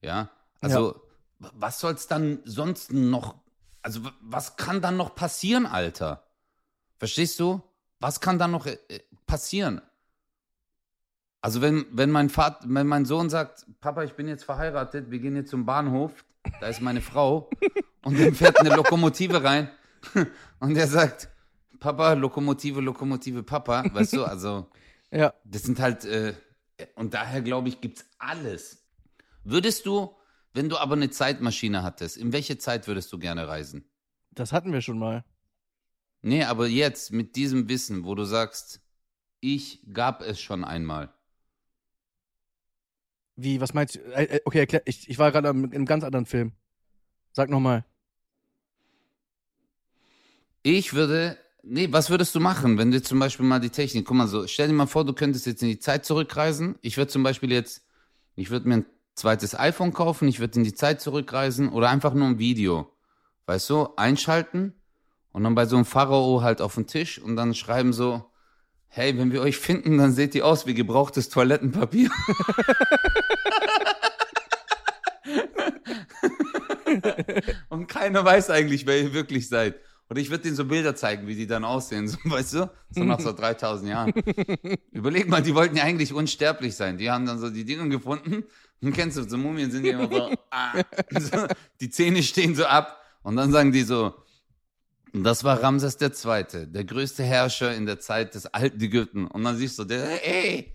Ja. Also, w- was soll's dann sonst noch, also was kann dann noch passieren, Alter? Verstehst du? Was kann dann noch äh, äh, passieren? Also, wenn, wenn mein Vater, wenn mein Sohn sagt, Papa, ich bin jetzt verheiratet, wir gehen jetzt zum Bahnhof, da ist meine Frau, und dann fährt eine Lokomotive rein und er sagt, Papa, Lokomotive, Lokomotive, Papa, weißt du, also Ja. das sind halt, äh, und daher glaube ich, gibt's alles. Würdest du, wenn du aber eine Zeitmaschine hattest, in welche Zeit würdest du gerne reisen? Das hatten wir schon mal. Nee, aber jetzt mit diesem Wissen, wo du sagst, ich gab es schon einmal. Wie, was meinst du? Äh, äh, okay, erklär, ich, ich war gerade in einem ganz anderen Film. Sag nochmal. Ich würde, nee, was würdest du machen, wenn du zum Beispiel mal die Technik, guck mal so, stell dir mal vor, du könntest jetzt in die Zeit zurückreisen. Ich würde zum Beispiel jetzt, ich würde mir ein zweites iPhone kaufen, ich würde in die Zeit zurückreisen oder einfach nur ein Video, weißt du, einschalten und dann bei so einem Pharao halt auf den Tisch und dann schreiben so, hey, wenn wir euch finden, dann seht ihr aus wie gebrauchtes Toilettenpapier. Und keiner weiß eigentlich, wer ihr wirklich seid. Oder ich würde denen so Bilder zeigen, wie die dann aussehen, so, weißt du? So nach so 3000 Jahren. Überleg mal, die wollten ja eigentlich unsterblich sein. Die haben dann so die Dinge gefunden. Und kennst du, so Mumien sind ja immer so, ah, so, die Zähne stehen so ab. Und dann sagen die so, das war Ramses II., der größte Herrscher in der Zeit des alten Ägypten. Und dann siehst du, der, ey,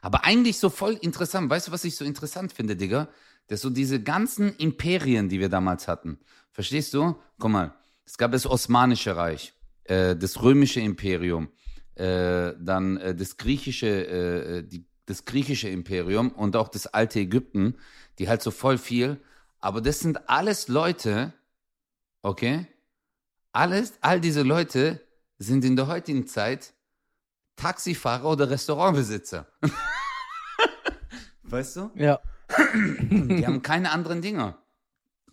Aber eigentlich so voll interessant. Weißt du, was ich so interessant finde, Digga? Dass so diese ganzen Imperien, die wir damals hatten. Verstehst du? Guck mal, es gab das Osmanische Reich, äh, das Römische Imperium, äh, dann äh, das griechische, äh, die, das griechische Imperium und auch das alte Ägypten, die halt so voll viel. Aber das sind alles Leute, okay? Alles, all diese Leute sind in der heutigen Zeit Taxifahrer oder Restaurantbesitzer. weißt du? Ja. Die haben keine anderen Dinger.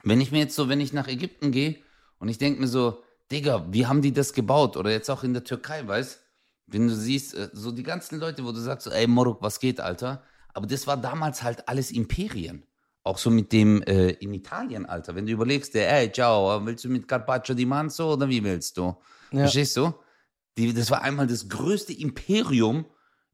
Wenn ich mir jetzt so, wenn ich nach Ägypten gehe und ich denke mir so, Digga, wie haben die das gebaut? Oder jetzt auch in der Türkei, weißt Wenn du siehst, äh, so die ganzen Leute, wo du sagst, ey Moruk, was geht, Alter? Aber das war damals halt alles Imperien. Auch so mit dem äh, in Italien, Alter. Wenn du überlegst, der, ey, ciao, willst du mit Carpaccio di Manzo oder wie willst du? Ja. Verstehst du? Die, das war einmal das größte Imperium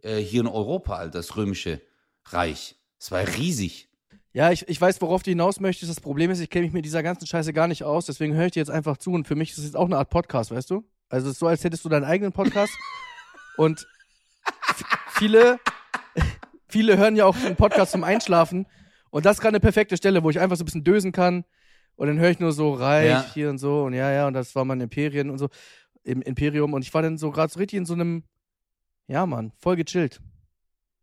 äh, hier in Europa, Alter, das römische Reich. Es war riesig. Ja, ich, ich weiß, worauf du hinaus möchtest. Das Problem ist, ich kenne mich mit dieser ganzen Scheiße gar nicht aus, deswegen höre ich dir jetzt einfach zu und für mich ist es jetzt auch eine Art Podcast, weißt du? Also es ist so, als hättest du deinen eigenen Podcast und viele, viele hören ja auch einen Podcast zum Einschlafen und das ist gerade eine perfekte Stelle, wo ich einfach so ein bisschen dösen kann und dann höre ich nur so reich Ja. hier und so und ja, ja, und das war mein Imperien und so, im Imperium und ich war dann so gerade so richtig in so einem, ja Mann, voll gechillt.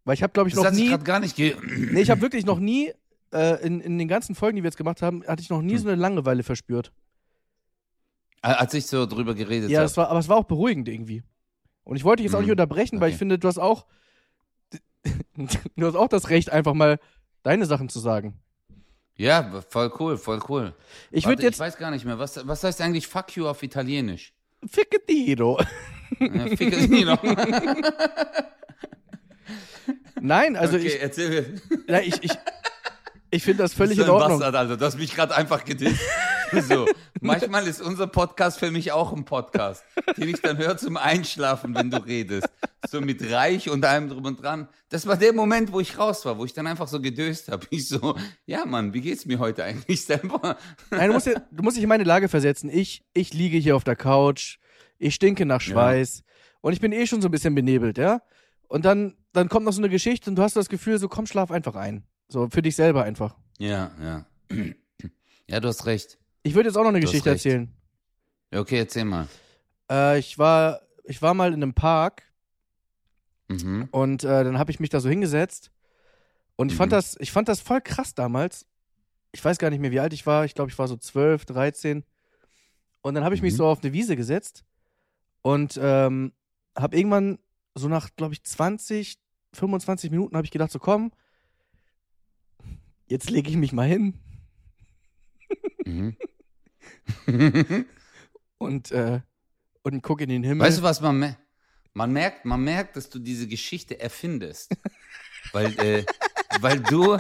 Weil ich habe, glaube ich, Das noch nie... gerade gar nicht ge Nee, ich habe wirklich noch nie, äh, in, in den ganzen Folgen, die wir jetzt gemacht haben, hatte ich noch nie Hm. so eine Langeweile verspürt. Als ich so drüber geredet Ja, habe. war, aber es war auch beruhigend irgendwie. Und ich wollte dich jetzt auch nicht Hm. unterbrechen, weil ich Okay. finde, du hast auch, du hast auch das Recht, einfach mal deine Sachen zu sagen. Ja, voll cool, voll cool. Ich würde jetzt, Ich weiß gar nicht mehr, was, was heißt eigentlich fuck you auf Italienisch? Ficketiro. Ficke die noch. Nein, also okay, ich, erzähl mir. ja, ich, ich, ich finde das völlig in Ordnung. Bastard, Alter. Du hast mich gerade einfach gedisst. So, manchmal ist unser Podcast für mich auch ein Podcast, den ich dann höre zum Einschlafen, wenn du redest. So mit Reich und allem drum und dran. Das war der Moment, wo ich raus war, wo ich dann einfach so gedöst habe. Ich so, ja Mann, wie geht's mir heute eigentlich selber? Nein, du musst, ja, du musst dich in meine Lage versetzen. Ich, ich liege hier auf der Couch, ich stinke nach Schweiß und ich bin eh schon so ein bisschen benebelt, ja? Und dann, dann kommt noch so eine Geschichte und du hast das Gefühl, so komm, schlaf einfach ein. So für dich selber einfach. Ja, ja. Ja, du hast recht. Ich würde jetzt auch noch eine Du Geschichte erzählen. Ja, Okay, erzähl mal. Äh, ich, war, ich war mal in einem Park Mhm. und äh, dann habe ich mich da so hingesetzt und ich, fand Mhm. das, ich fand das voll krass damals. Ich weiß gar nicht mehr, wie alt ich war. Ich glaube, ich war so 12, 13. Und dann habe ich mich Mhm. so auf eine Wiese gesetzt und ähm, habe irgendwann so nach, glaube ich, 20, 25 Minuten habe ich gedacht, so komm, jetzt lege ich mich mal hin Mhm. und, äh, und gucke in den Himmel. Weißt du, was man merkt? Man merkt, man merkt, dass du diese Geschichte erfindest. weil, äh, weil du,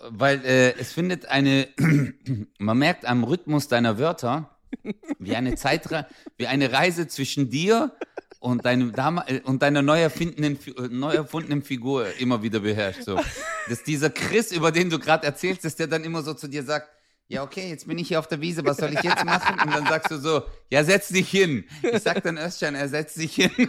weil äh, es findet eine, man merkt am Rhythmus deiner Wörter, wie eine Zeitre wie eine Reise zwischen dir und deinem Dam äh, und deiner neu erfindenen, Fi- äh, neu erfundenen Figur immer wieder beherrscht. So. Dass dieser Chris, über den du gerade erzählst, dass der dann immer so zu dir sagt, ja, okay, jetzt bin ich hier auf der Wiese, was soll ich jetzt machen? Und dann sagst du so, ja, setz dich hin. Ich sag dann Özcan, er setzt sich hin.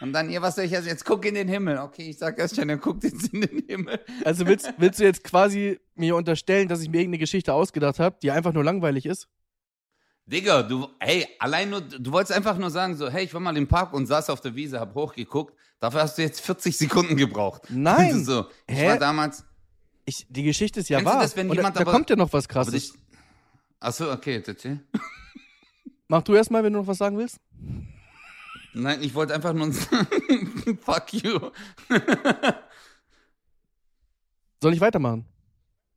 Und dann, ja, was soll ich jetzt? Jetzt guck in den Himmel. Okay, ich sag Özcan, er guckt jetzt in den Himmel. Also willst, willst du jetzt quasi mir unterstellen, dass ich mir irgendeine Geschichte ausgedacht habe, die einfach nur langweilig ist? Digga, du, hey, allein nur, du wolltest einfach nur sagen, so, hey, ich war mal im Park und saß auf der Wiese, hab hochgeguckt. Dafür hast du jetzt 40 Sekunden gebraucht. Nein. So, ich Hä? war damals, Ich, die Geschichte ist ja wahr. das, wenn Und jemand da, da aber- kommt ja noch was krasses. dich, achso, okay, jetzt erzähl. Mach du erstmal, wenn du noch was sagen willst. Nein, ich wollte einfach nur sagen, fuck you. Soll ich weitermachen?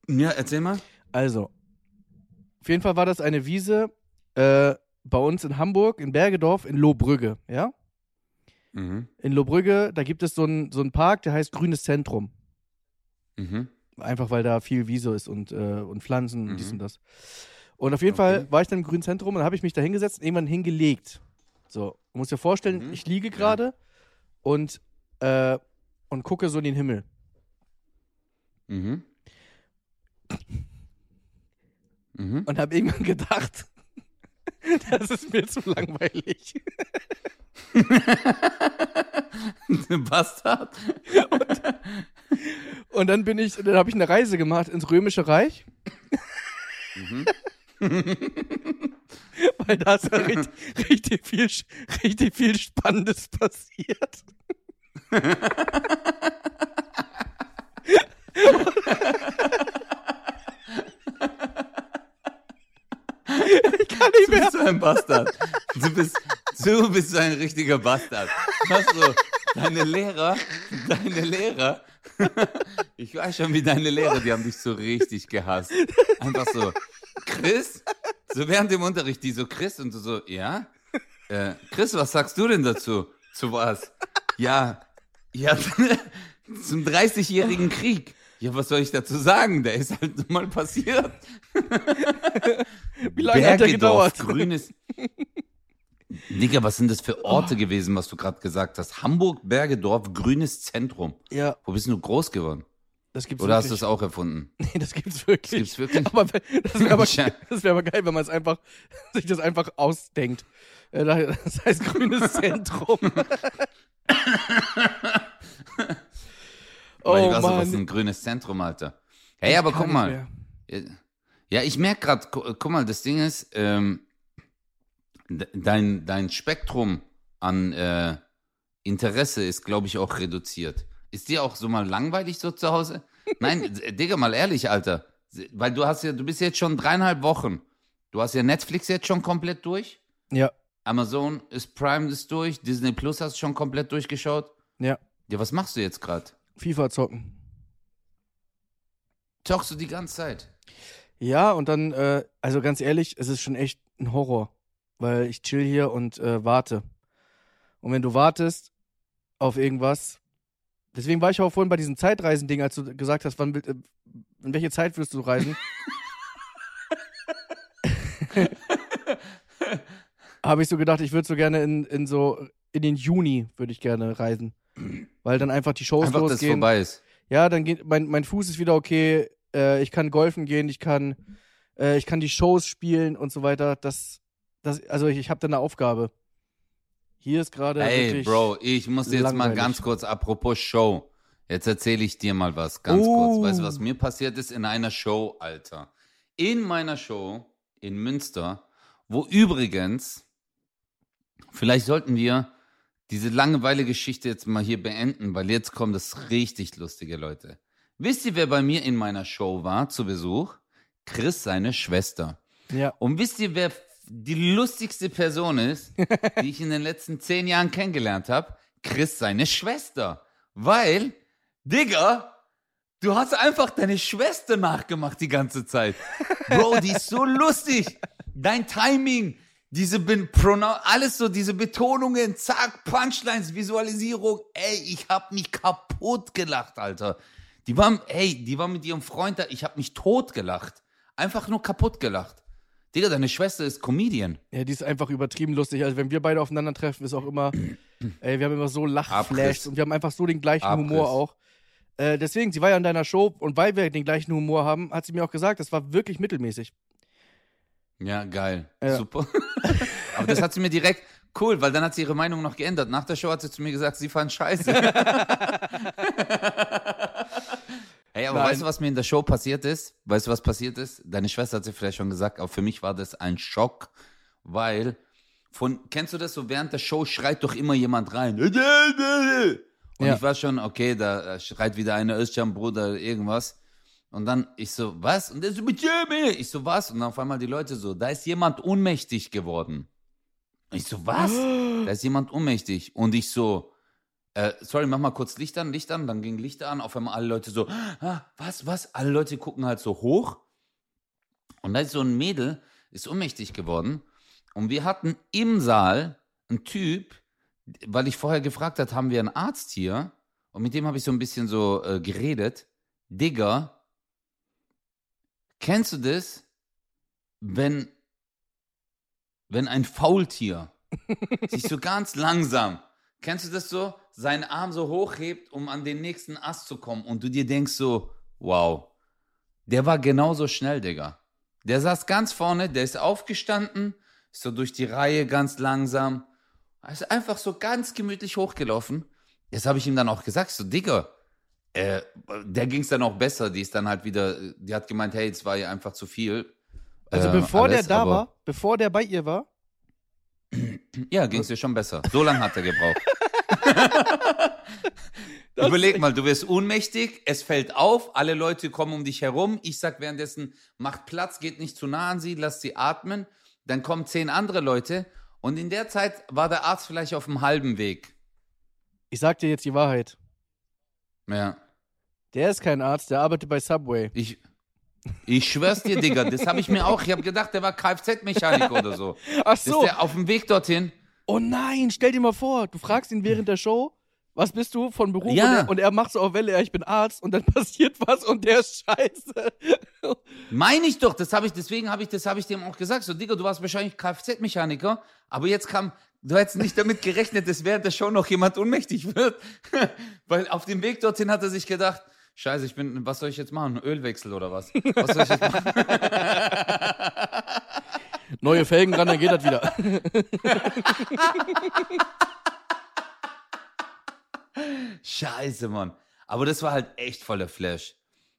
Ja, erzähl mal. Also, auf jeden Fall war das eine Wiese äh, bei uns in Hamburg, in Bergedorf, in Lohbrügge, ja? Mhm. In Lohbrügge, da gibt es so einen so einen Park, der heißt Grünes Zentrum. Mhm. Einfach weil da viel Wiese ist und, äh, und Pflanzen und dies Mhm. und das. Und auf jeden Okay. Fall war ich dann im Grünen Zentrum und habe ich mich da hingesetzt und irgendwann hingelegt. So, du musst dir vorstellen, Mhm. ich liege gerade und, äh, und gucke so in den Himmel. Mhm. Mhm. Und habe irgendwann gedacht, das ist mir zu langweilig. Bastard. Und dann bin ich, dann habe ich eine Reise gemacht ins Römische Reich. Mhm. Weil da ist ja richtig, richtig, viel, richtig viel Spannendes passiert. Ich kann nicht Du mehr. bist so ein Bastard. Du bist, du bist so ein richtiger Bastard. Was so? Deine Lehrer, deine Lehrer. Ich weiß schon, wie deine Lehrer, die haben dich so richtig gehasst. Einfach so, Chris, so während dem Unterricht, die so, Chris, und du so, ja? Äh, Chris, was sagst du denn dazu? Zu was? Ja, ja, zum 30-jährigen Krieg. Ja, was soll ich dazu sagen? Der ist halt mal passiert. Wie lange hat der Bergedorf, gedauert? grünes. Digga, was sind das für Orte gewesen, was du gerade gesagt hast? Hamburg, Bergedorf, grünes Zentrum. Ja, Wo bist du groß geworden? das gibt's Oder hast du wirklich. es auch erfunden? Nee, das gibt's wirklich. Das gibt's wirklich? Aber das wäre aber, das wär aber geil, wenn man es einfach, sich das einfach ausdenkt. Äh, da- Das heißt grünes Zentrum. oh weiß, was Mann. ist ein grünes Zentrum, Alter. Hey, Ich aber guck mal. mehr. Ja, ich merke gerade, guck mal, das Ding ist, ähm, de- dein, dein Spektrum an äh, Interesse ist, glaube ich, auch reduziert. Ist dir auch so mal langweilig so zu Hause? Nein, Digga, mal ehrlich, Alter. Weil du hast ja, du bist jetzt schon dreieinhalb Wochen. Du hast ja Netflix jetzt schon komplett durch. Ja, Amazon ist Prime ist durch. Disney Plus hast du schon komplett durchgeschaut. ja. Ja, was machst du jetzt gerade? FIFA zocken. Zockst du die ganze Zeit? Ja, und dann, äh, also ganz ehrlich, es ist schon echt ein Horror. Weil ich chill hier und äh, warte. Und wenn du wartest auf irgendwas, deswegen war ich auch vorhin bei diesem Zeitreisen-Ding, als du gesagt hast, wann äh, in welche Zeit willst du reisen? Habe ich so gedacht, ich würde so gerne in, in so, in den Juni würde ich gerne reisen. Weil dann einfach die Shows Einfach, dass es losgehen. vorbei ist. Ja, dann geht mein, mein Fuß ist wieder okay. Äh, ich kann golfen gehen, ich kann, äh, ich kann die Shows spielen und so weiter. Das, das, also ich, ich habe da eine Aufgabe. Hier ist gerade Ey. Bro, ich muss jetzt mal langweilig. ganz kurz, apropos Show. Jetzt erzähle ich dir mal was, ganz Oh. kurz. Weißt du, was mir passiert ist in einer Show, Alter? In meiner Show in Münster, wo übrigens, vielleicht sollten wir diese Langeweile-Geschichte jetzt mal hier beenden, weil jetzt kommt das richtig lustige, Leute. Wisst ihr, wer bei mir in meiner Show war zu Besuch? Chris, seine Schwester. Ja. Und wisst ihr, wer die lustigste Person ist, die ich in den letzten zehn Jahren kennengelernt habe? Chris, seine Schwester. Weil, Digga, du hast einfach deine Schwester nachgemacht die ganze Zeit. Bro, die ist so lustig. Dein Timing, diese Pronoun, alles so, diese Betonungen, zack, Punchlines, Visualisierung. Ey, ich hab mich kaputt gelacht, Alter. Die war, ey, die war mit ihrem Freund da, ich hab mich tot gelacht. Einfach nur kaputt gelacht. Digga, deine Schwester ist Comedian. ja, die ist einfach übertrieben lustig. Also wenn wir beide aufeinandertreffen, ist auch immer, ey, wir haben immer so Lachflash Abriss. und wir haben einfach so den gleichen Abriss. Humor auch. Äh, deswegen, sie war ja in deiner Show und weil wir den gleichen Humor haben, hat sie mir auch gesagt, das war wirklich mittelmäßig. Ja, geil. Ja. Super. Aber das hat sie mir direkt, cool, weil dann hat sie ihre Meinung noch geändert. Nach der Show hat sie zu mir gesagt, sie fand scheiße. hey, aber Nein. weißt du, was mir in der Show passiert ist? Weißt du, was passiert ist? Deine Schwester hat sie vielleicht schon gesagt, aber für mich war das ein Schock, weil von, kennst du das so, während der Show schreit doch immer jemand rein. Und Ja. ich war schon, okay, da äh, schreit wieder einer Özcan Bruder irgendwas. Und dann ich so, was? Und der so, mit Jimmy. Ich so, was? Und dann auf einmal die Leute so, da ist jemand ohnmächtig geworden. Ich so, was? Da ist jemand ohnmächtig. Und ich so, äh, sorry, mach mal kurz Licht an, Licht an. Dann ging Licht an. Auf einmal alle Leute so, ah, was, was? Alle Leute gucken halt so hoch. Und da ist so ein Mädel, ist ohnmächtig geworden. Und wir hatten im Saal einen Typ, weil ich vorher gefragt hat, haben wir einen Arzt hier? Und mit dem habe ich so ein bisschen so äh, geredet. Digga, kennst du das, wenn, wenn ein Faultier sich so ganz langsam, kennst du das so, seinen Arm so hochhebt, um an den nächsten Ast zu kommen und du dir denkst so, wow, der war genauso schnell, Digga. Der saß ganz vorne, der ist aufgestanden, ist so durch die Reihe ganz langsam, ist einfach so ganz gemütlich hochgelaufen Das habe ich ihm dann auch gesagt, so, Digga, äh, der ging es dann auch besser. Die ist dann halt wieder, die hat gemeint, hey, es war ihr einfach zu viel. Also Ähm, bevor alles, der da war, bevor der bei ihr war, Ja, ging es dir schon besser. So lange hat er gebraucht. Überleg mal, du wirst ohnmächtig, es fällt auf, alle Leute kommen um dich herum. Ich sag währenddessen, macht Platz, geht nicht zu nah an sie, lasst sie atmen. Dann kommen zehn andere Leute und in der Zeit war der Arzt vielleicht auf dem halben Weg. ich sag dir jetzt die Wahrheit. Ja, Der ist kein Arzt, der arbeitet bei Subway. ich, ich schwör's dir, Digga, das habe ich mir auch, ich habe gedacht, der war Kfz-Mechaniker oder so. Ach so. ist der auf dem Weg dorthin. Oh nein, stell dir mal vor, du fragst ihn während der Show, was bist du von Beruf? Ja. Und, er, und er macht so auf Welle, ja, ich bin Arzt und dann passiert was und der ist scheiße. Meine ich doch, das habe ich, deswegen habe ich, das habe ich dem auch gesagt. So, Digga, du warst wahrscheinlich Kfz-Mechaniker, aber jetzt kam, du hättest nicht damit gerechnet, dass während der Show noch jemand ohnmächtig wird. Weil auf dem Weg dorthin hat er sich gedacht, Scheiße, ich bin, was soll ich jetzt machen? Ölwechsel oder was? Was soll ich jetzt machen? Neue Felgen ran, dann geht das wieder. Scheiße, Mann. Aber das war halt echt voller Flash.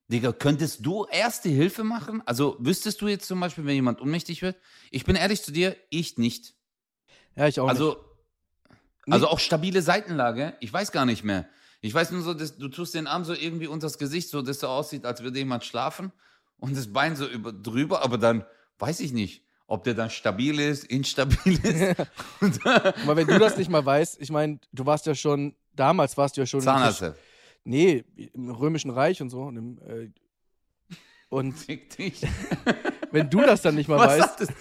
Digga, könntest du erste Hilfe machen? Also wüsstest du jetzt zum Beispiel, wenn jemand ohnmächtig wird? Ich bin ehrlich zu dir, ich nicht. Ja, ich auch nicht. Also, also auch stabile Seitenlage, ich weiß gar nicht mehr. Ich weiß nur so, dass du tust den Arm so irgendwie unters Gesicht, so dass so aussieht, als würde jemand schlafen und das Bein so über, drüber, aber dann weiß ich nicht, ob der dann stabil ist, instabil ist. Aber wenn du das nicht mal weißt, ich meine, du warst ja schon, damals warst du ja schon im Zahnarzt. Nee, im Römischen Reich und so. Und, im, äh, und Fick dich. wenn du das dann nicht mal Was weißt,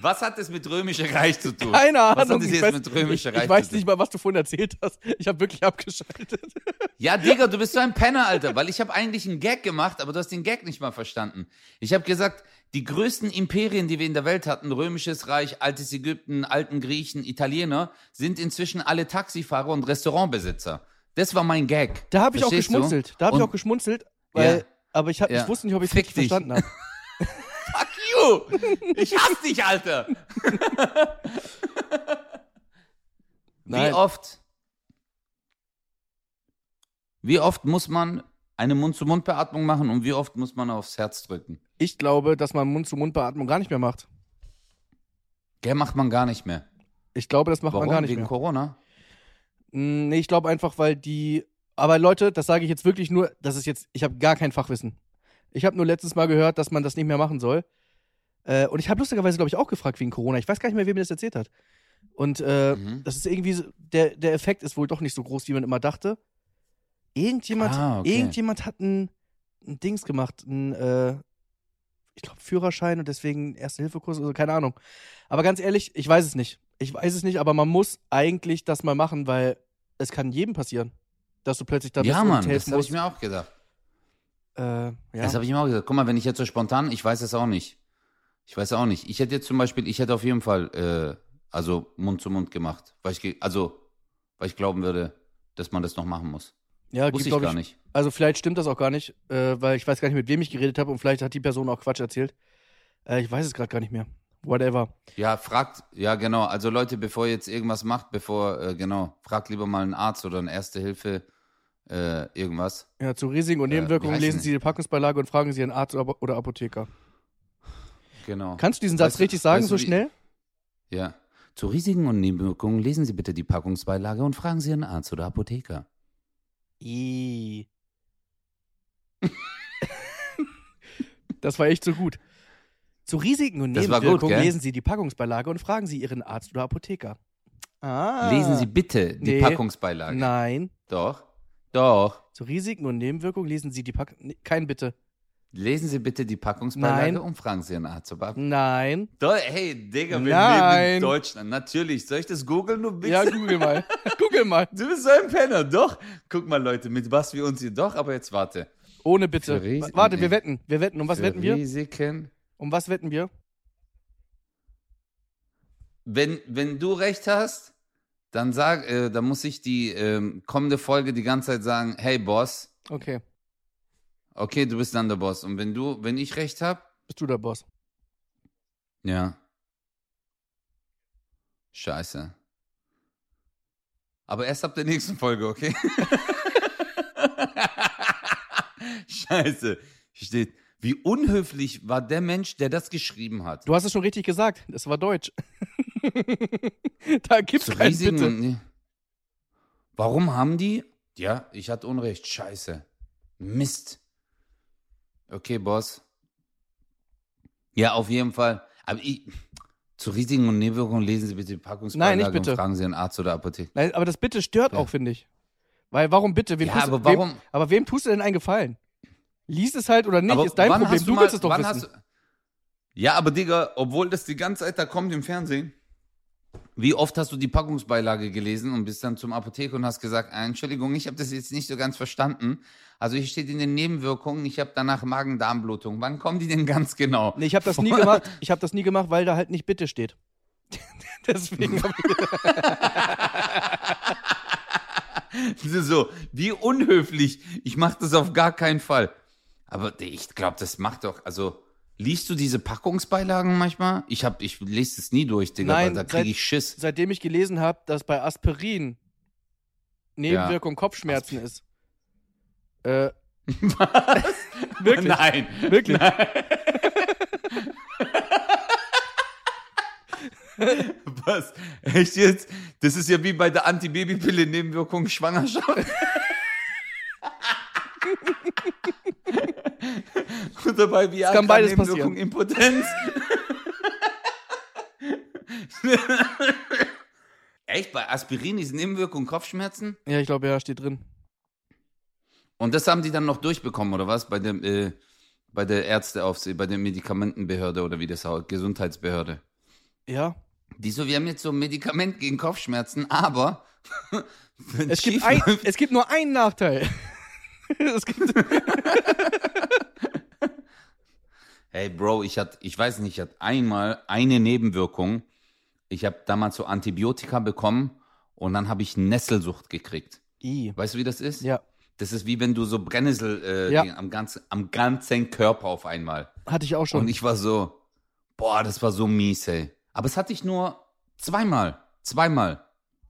was hat das mit römischer Reich zu tun? keine Was Ahnung. hat das ich jetzt weiß, mit römischer ich, Reich ich weiß zu tun? nicht mal, was du vorhin erzählt hast. Ich habe wirklich abgeschaltet. Ja, Digga, du bist so ein Penner, Alter, weil ich habe eigentlich einen Gag gemacht, aber du hast den Gag nicht mal verstanden. Ich habe gesagt, die größten Imperien, die wir in der Welt hatten, römisches Reich, altes Ägypten, alten Griechen, Italiener, sind inzwischen alle Taxifahrer und Restaurantbesitzer. Das war mein Gag. Da habe ich auch Verstehst du? geschmunzelt. Da habe ich auch geschmunzelt, weil, Ja. aber ich, hab, Ja. ich wusste nicht, ob ich es richtig verstanden habe. You! Ich hasse dich, Alter! Wie Nein. oft? Wie oft muss man eine Mund-zu-Mund-Beatmung machen und wie oft muss man aufs Herz drücken? Ich glaube, dass man Mund-zu-Mund-Beatmung gar nicht mehr macht. Gell, macht man gar nicht mehr. Ich glaube, das macht Warum? man gar nicht Wegen mehr. Corona? Mm, Nee, ich glaube einfach, weil die. Aber Leute, das sage ich jetzt wirklich nur, das ist jetzt, ich habe gar kein Fachwissen. Ich habe nur letztes Mal gehört, dass man das nicht mehr machen soll. Äh, und ich habe lustigerweise, glaube ich, auch gefragt wegen Corona. Ich weiß gar nicht mehr, wem mir das erzählt hat. Und äh, Mhm. das ist irgendwie, so- der, der Effekt ist wohl doch nicht so groß, wie man immer dachte. Irgendjemand, Ah, okay. irgendjemand hat ein, ein Dings gemacht, ein, äh, ich glaube, Führerschein und deswegen Erste-Hilfe-Kurs oder so, keine Ahnung. Aber ganz ehrlich, ich weiß es nicht. Ich weiß es nicht, aber man muss eigentlich das mal machen, weil es kann jedem passieren, dass du plötzlich da bist Ja, und Mann, das habe ich mir auch gedacht. äh, ja. Das habe ich mir auch gesagt. Guck mal, wenn ich jetzt so spontan, ich weiß es auch nicht. Ich weiß auch nicht. Ich hätte jetzt zum Beispiel, ich hätte auf jeden Fall, äh, also Mund zu Mund gemacht, weil ich, also, weil ich glauben würde, dass man das noch machen muss. ja, Wusste ich gar nicht. Also vielleicht stimmt das auch gar nicht, äh, weil ich weiß gar nicht, mit wem ich geredet habe und vielleicht hat die Person auch Quatsch erzählt. Äh, ich weiß es gerade gar nicht mehr. Whatever. Ja, fragt, ja genau. Also Leute, bevor ihr jetzt irgendwas macht, bevor, äh, genau, fragt lieber mal einen Arzt oder eine Erste Hilfe, äh, irgendwas. Ja, zu Risiken und Äh, Nebenwirkungen lesen? Sie die Packungsbeilage und fragen Sie einen Arzt oder Apotheker. Genau. Kannst du diesen Satz Weißt du- richtig sagen, weißt du, so schnell? Ja. Zu Risiken und Nebenwirkungen lesen Sie bitte die Packungsbeilage und fragen Sie einen Arzt oder Apotheker. I. das war echt so gut. Zu Risiken und Das gut, Nebenwirkungen gell? lesen Sie die Packungsbeilage und fragen Sie Ihren Arzt oder Apotheker. Ah. Lesen Sie bitte die Nee. Packungsbeilage. Nein. Doch. Doch. Zu Risiken und Nebenwirkungen lesen Sie die Packung. Nee, kein Bitte. Lesen Sie bitte die Packungsbeilage Nein. und fragen Sie Arzt oder Apotheker. Nein. Doch, hey, Digga, wir Nein. leben in Deutschland. Natürlich. Soll ich das googeln, du Ja, Wichser? google mal. google mal. Du bist so ein Penner, doch. Guck mal, Leute, mit was wir uns hier doch, aber jetzt warte. Ohne Bitte. Für Risiken, Warte, wir wetten. Wir wetten. Um was Für wetten wir? Risiken. Um was wetten wir? Wenn, wenn du recht hast, dann sag, äh, dann muss ich die ähm, kommende Folge die ganze Zeit sagen, hey Boss, Okay. Okay, du bist dann der Boss. Und wenn du, wenn ich recht habe, Bist du der Boss? ja. Scheiße. aber erst ab der nächsten Folge, okay? Scheiße. Steht, wie unhöflich war der Mensch, der das geschrieben hat. Du hast es schon richtig gesagt. Es war Deutsch. da gibt's Zu kein Risiken Bitte. nee. Warum haben die? Ja, ich hatte Unrecht. Scheiße. Mist. Okay, Boss. Ja, auf jeden Fall. Aber ich, zu Risiken und Nebenwirkungen lesen Sie bitte die Packungsbeilage Nein, nicht bitte. und fragen Sie einen Arzt oder Apotheke. Nein, aber das Bitte stört Ja. auch, finde ich. Weil warum bitte? Wem Ja, tust, aber Wem, warum? aber wem tust du denn einen Gefallen? Lies es halt oder nicht, aber ist dein Problem. hast Du, mal- willst es doch wissen. du- ja, aber Digga, obwohl das die ganze Zeit da kommt im Fernsehen, wie oft hast du die Packungsbeilage gelesen und bist dann zum Apotheker und hast gesagt, ah, Entschuldigung, ich habe das jetzt nicht so ganz verstanden. Also hier steht in den Nebenwirkungen, ich habe danach Magen-Darm-Blutung. Wann kommen die denn ganz genau? Nee, ich habe das nie gemacht. Ich habe das nie gemacht, weil da halt nicht Bitte steht. Deswegen hab ich, so, wie unhöflich. Ich mache das auf gar keinen Fall. Aber ich glaube, das macht doch, also liest du diese Packungsbeilagen manchmal? Ich hab, ich lese es nie durch, Digga, Nein, da kriege ich Schiss. seitdem ich gelesen habe, dass bei Aspirin Nebenwirkung Kopfschmerzen ist. Äh, Wirklich? Nein. Wirklich? Was? Echt jetzt? Das ist ja wie bei der Antibabypille Nebenwirkung Schwangerschaft. Und dabei wie kann beides passieren. Impotenz. Echt? Bei Aspirin ist Nebenwirkung Kopfschmerzen? Ja, ich glaube, ja, steht drin. Und das haben die dann noch durchbekommen, oder was? Bei dem, äh, bei der Ärzteaufsicht, bei der Medikamentenbehörde oder wie das heißt, Gesundheitsbehörde. Ja. Wieso? Wir haben jetzt so ein Medikament gegen Kopfschmerzen, aber Es gibt, ein, es gibt nur einen Nachteil. es gibt, Hey Bro, ich hatte, ich weiß nicht, ich hatte einmal eine Nebenwirkung. Ich habe damals so Antibiotika bekommen und dann habe ich Nesselsucht gekriegt. I. Weißt du, wie das ist? Ja, Das ist wie wenn du so Brennnessel äh, Ja. Am, ganzen, am ganzen Körper auf einmal. hatte ich auch schon. Und ich war so, boah, das war so mies, ey. Aber es hatte ich nur zweimal. Zweimal.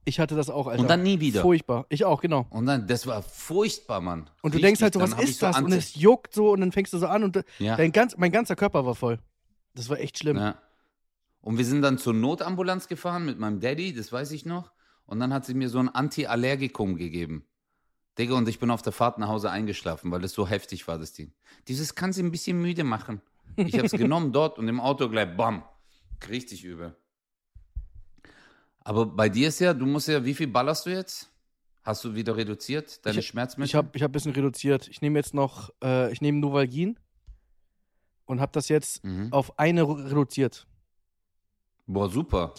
Ich hatte das auch, Alter. Und dann nie wieder. Furchtbar. Ich auch, genau. Und dann, das war furchtbar, Mann. Und du Richtig, denkst halt so, was ist so das? Und Anti- es juckt so und dann fängst du so an und äh, Ja. dein ganz, mein ganzer Körper war voll. Das war echt schlimm. Ja. Und wir sind dann zur Notambulanz gefahren mit meinem Daddy, das weiß ich noch. Und dann hat sie mir so ein Antiallergikum gegeben. Digga, und ich bin auf der Fahrt nach Hause eingeschlafen, weil es so heftig war, das Ding. Dieses kann sie ein bisschen müde machen. Ich habe es genommen dort und im Auto gleich, bam, richtig übel. Aber bei dir ist ja, du musst ja, wie viel ballerst du jetzt? Hast du wieder reduziert, deine Ich- Schmerzmittel? Ich habe ich hab ein bisschen reduziert. Ich nehme jetzt noch, äh, ich nehme Novalgin und habe das jetzt mhm. auf eine re- reduziert. Boah, super.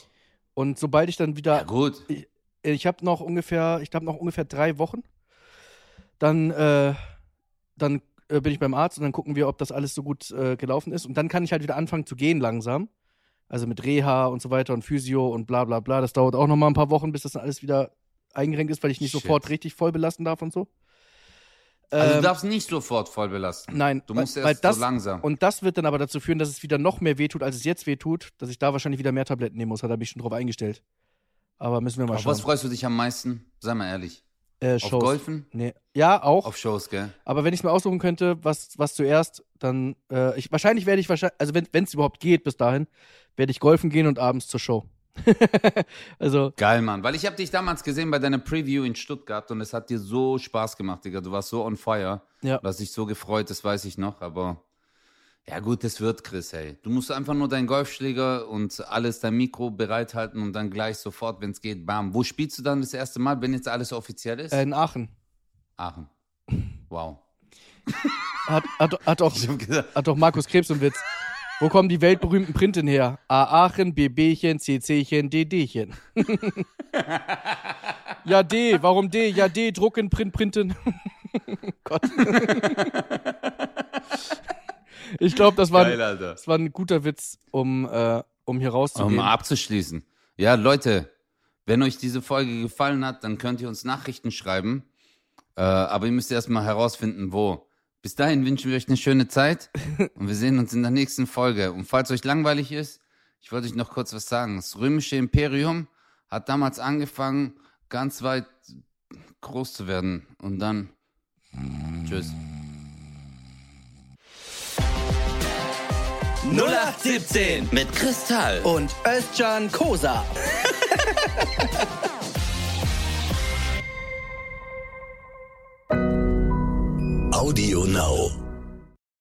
Und sobald ich dann Ja, wieder, gut. ich habe noch ungefähr, ich glaube noch ungefähr drei Wochen, dann, äh, dann äh, bin ich beim Arzt und dann gucken wir, ob das alles so gut äh, gelaufen ist. Und dann kann ich halt wieder anfangen zu gehen langsam. Also mit Reha und so weiter und Physio und bla bla bla. Das dauert auch noch mal ein paar Wochen, bis das dann alles wieder eingerenkt ist, weil ich nicht Shit. sofort richtig voll belasten darf und so. Also Ähm, du darfst nicht sofort voll belasten. Nein, Du musst weil, erst weil das, so langsam. Und das wird dann aber dazu führen, dass es wieder noch mehr wehtut, als es jetzt wehtut, dass ich da wahrscheinlich wieder mehr Tabletten nehmen muss. Da habe ich schon drauf eingestellt. Aber müssen wir mal Auf schauen. was freust du dich am meisten? Sei mal ehrlich. äh, Auf Shows. Golfen? Nee. Ja, auch. Auf Shows, gell? aber wenn ich es mir aussuchen könnte, was, was zuerst, dann äh, ich, wahrscheinlich werde ich wahrscheinlich, also wenn es überhaupt geht bis dahin, werde ich golfen gehen und abends zur Show. also, Geil, Mann. Weil ich habe dich damals gesehen bei deiner Preview in Stuttgart und es hat dir so Spaß gemacht, Digga. Du warst so on fire. ja. Du hast dich so gefreut, das weiß ich noch, aber ja gut, das wird, Chris, hey. Du musst einfach nur deinen Golfschläger und alles, dein Mikro bereithalten und dann gleich sofort, wenn es geht, bam. Wo spielst du dann das erste Mal, wenn jetzt alles offiziell ist? Äh, in Aachen. Aachen. Wow. Hat, hat, hat, auch, gesagt, hat auch Markus Krebs einen Witz. Wo kommen die weltberühmten Printen her? A Aachen, B Bchen, C Cchen, D Dchen. ja, D. Warum D? Ja, D. Drucken, Print, Printen. Gott. ich glaube, das, war ein- das war ein guter Witz, um, äh, um hier Um rauszugehen. mal abzuschließen. Ja, Leute, wenn euch diese Folge gefallen hat, dann könnt ihr uns Nachrichten schreiben. Äh, aber ihr müsst erstmal herausfinden, wo. Bis dahin wünschen wir euch eine schöne Zeit und wir sehen uns in der nächsten Folge. Und falls euch langweilig ist, ich wollte euch noch kurz was sagen. Das römische Imperium hat damals angefangen, ganz weit groß zu werden. Und dann. Tschüss. 0817 mit Kristall und Özcan Kosa. Audio Now.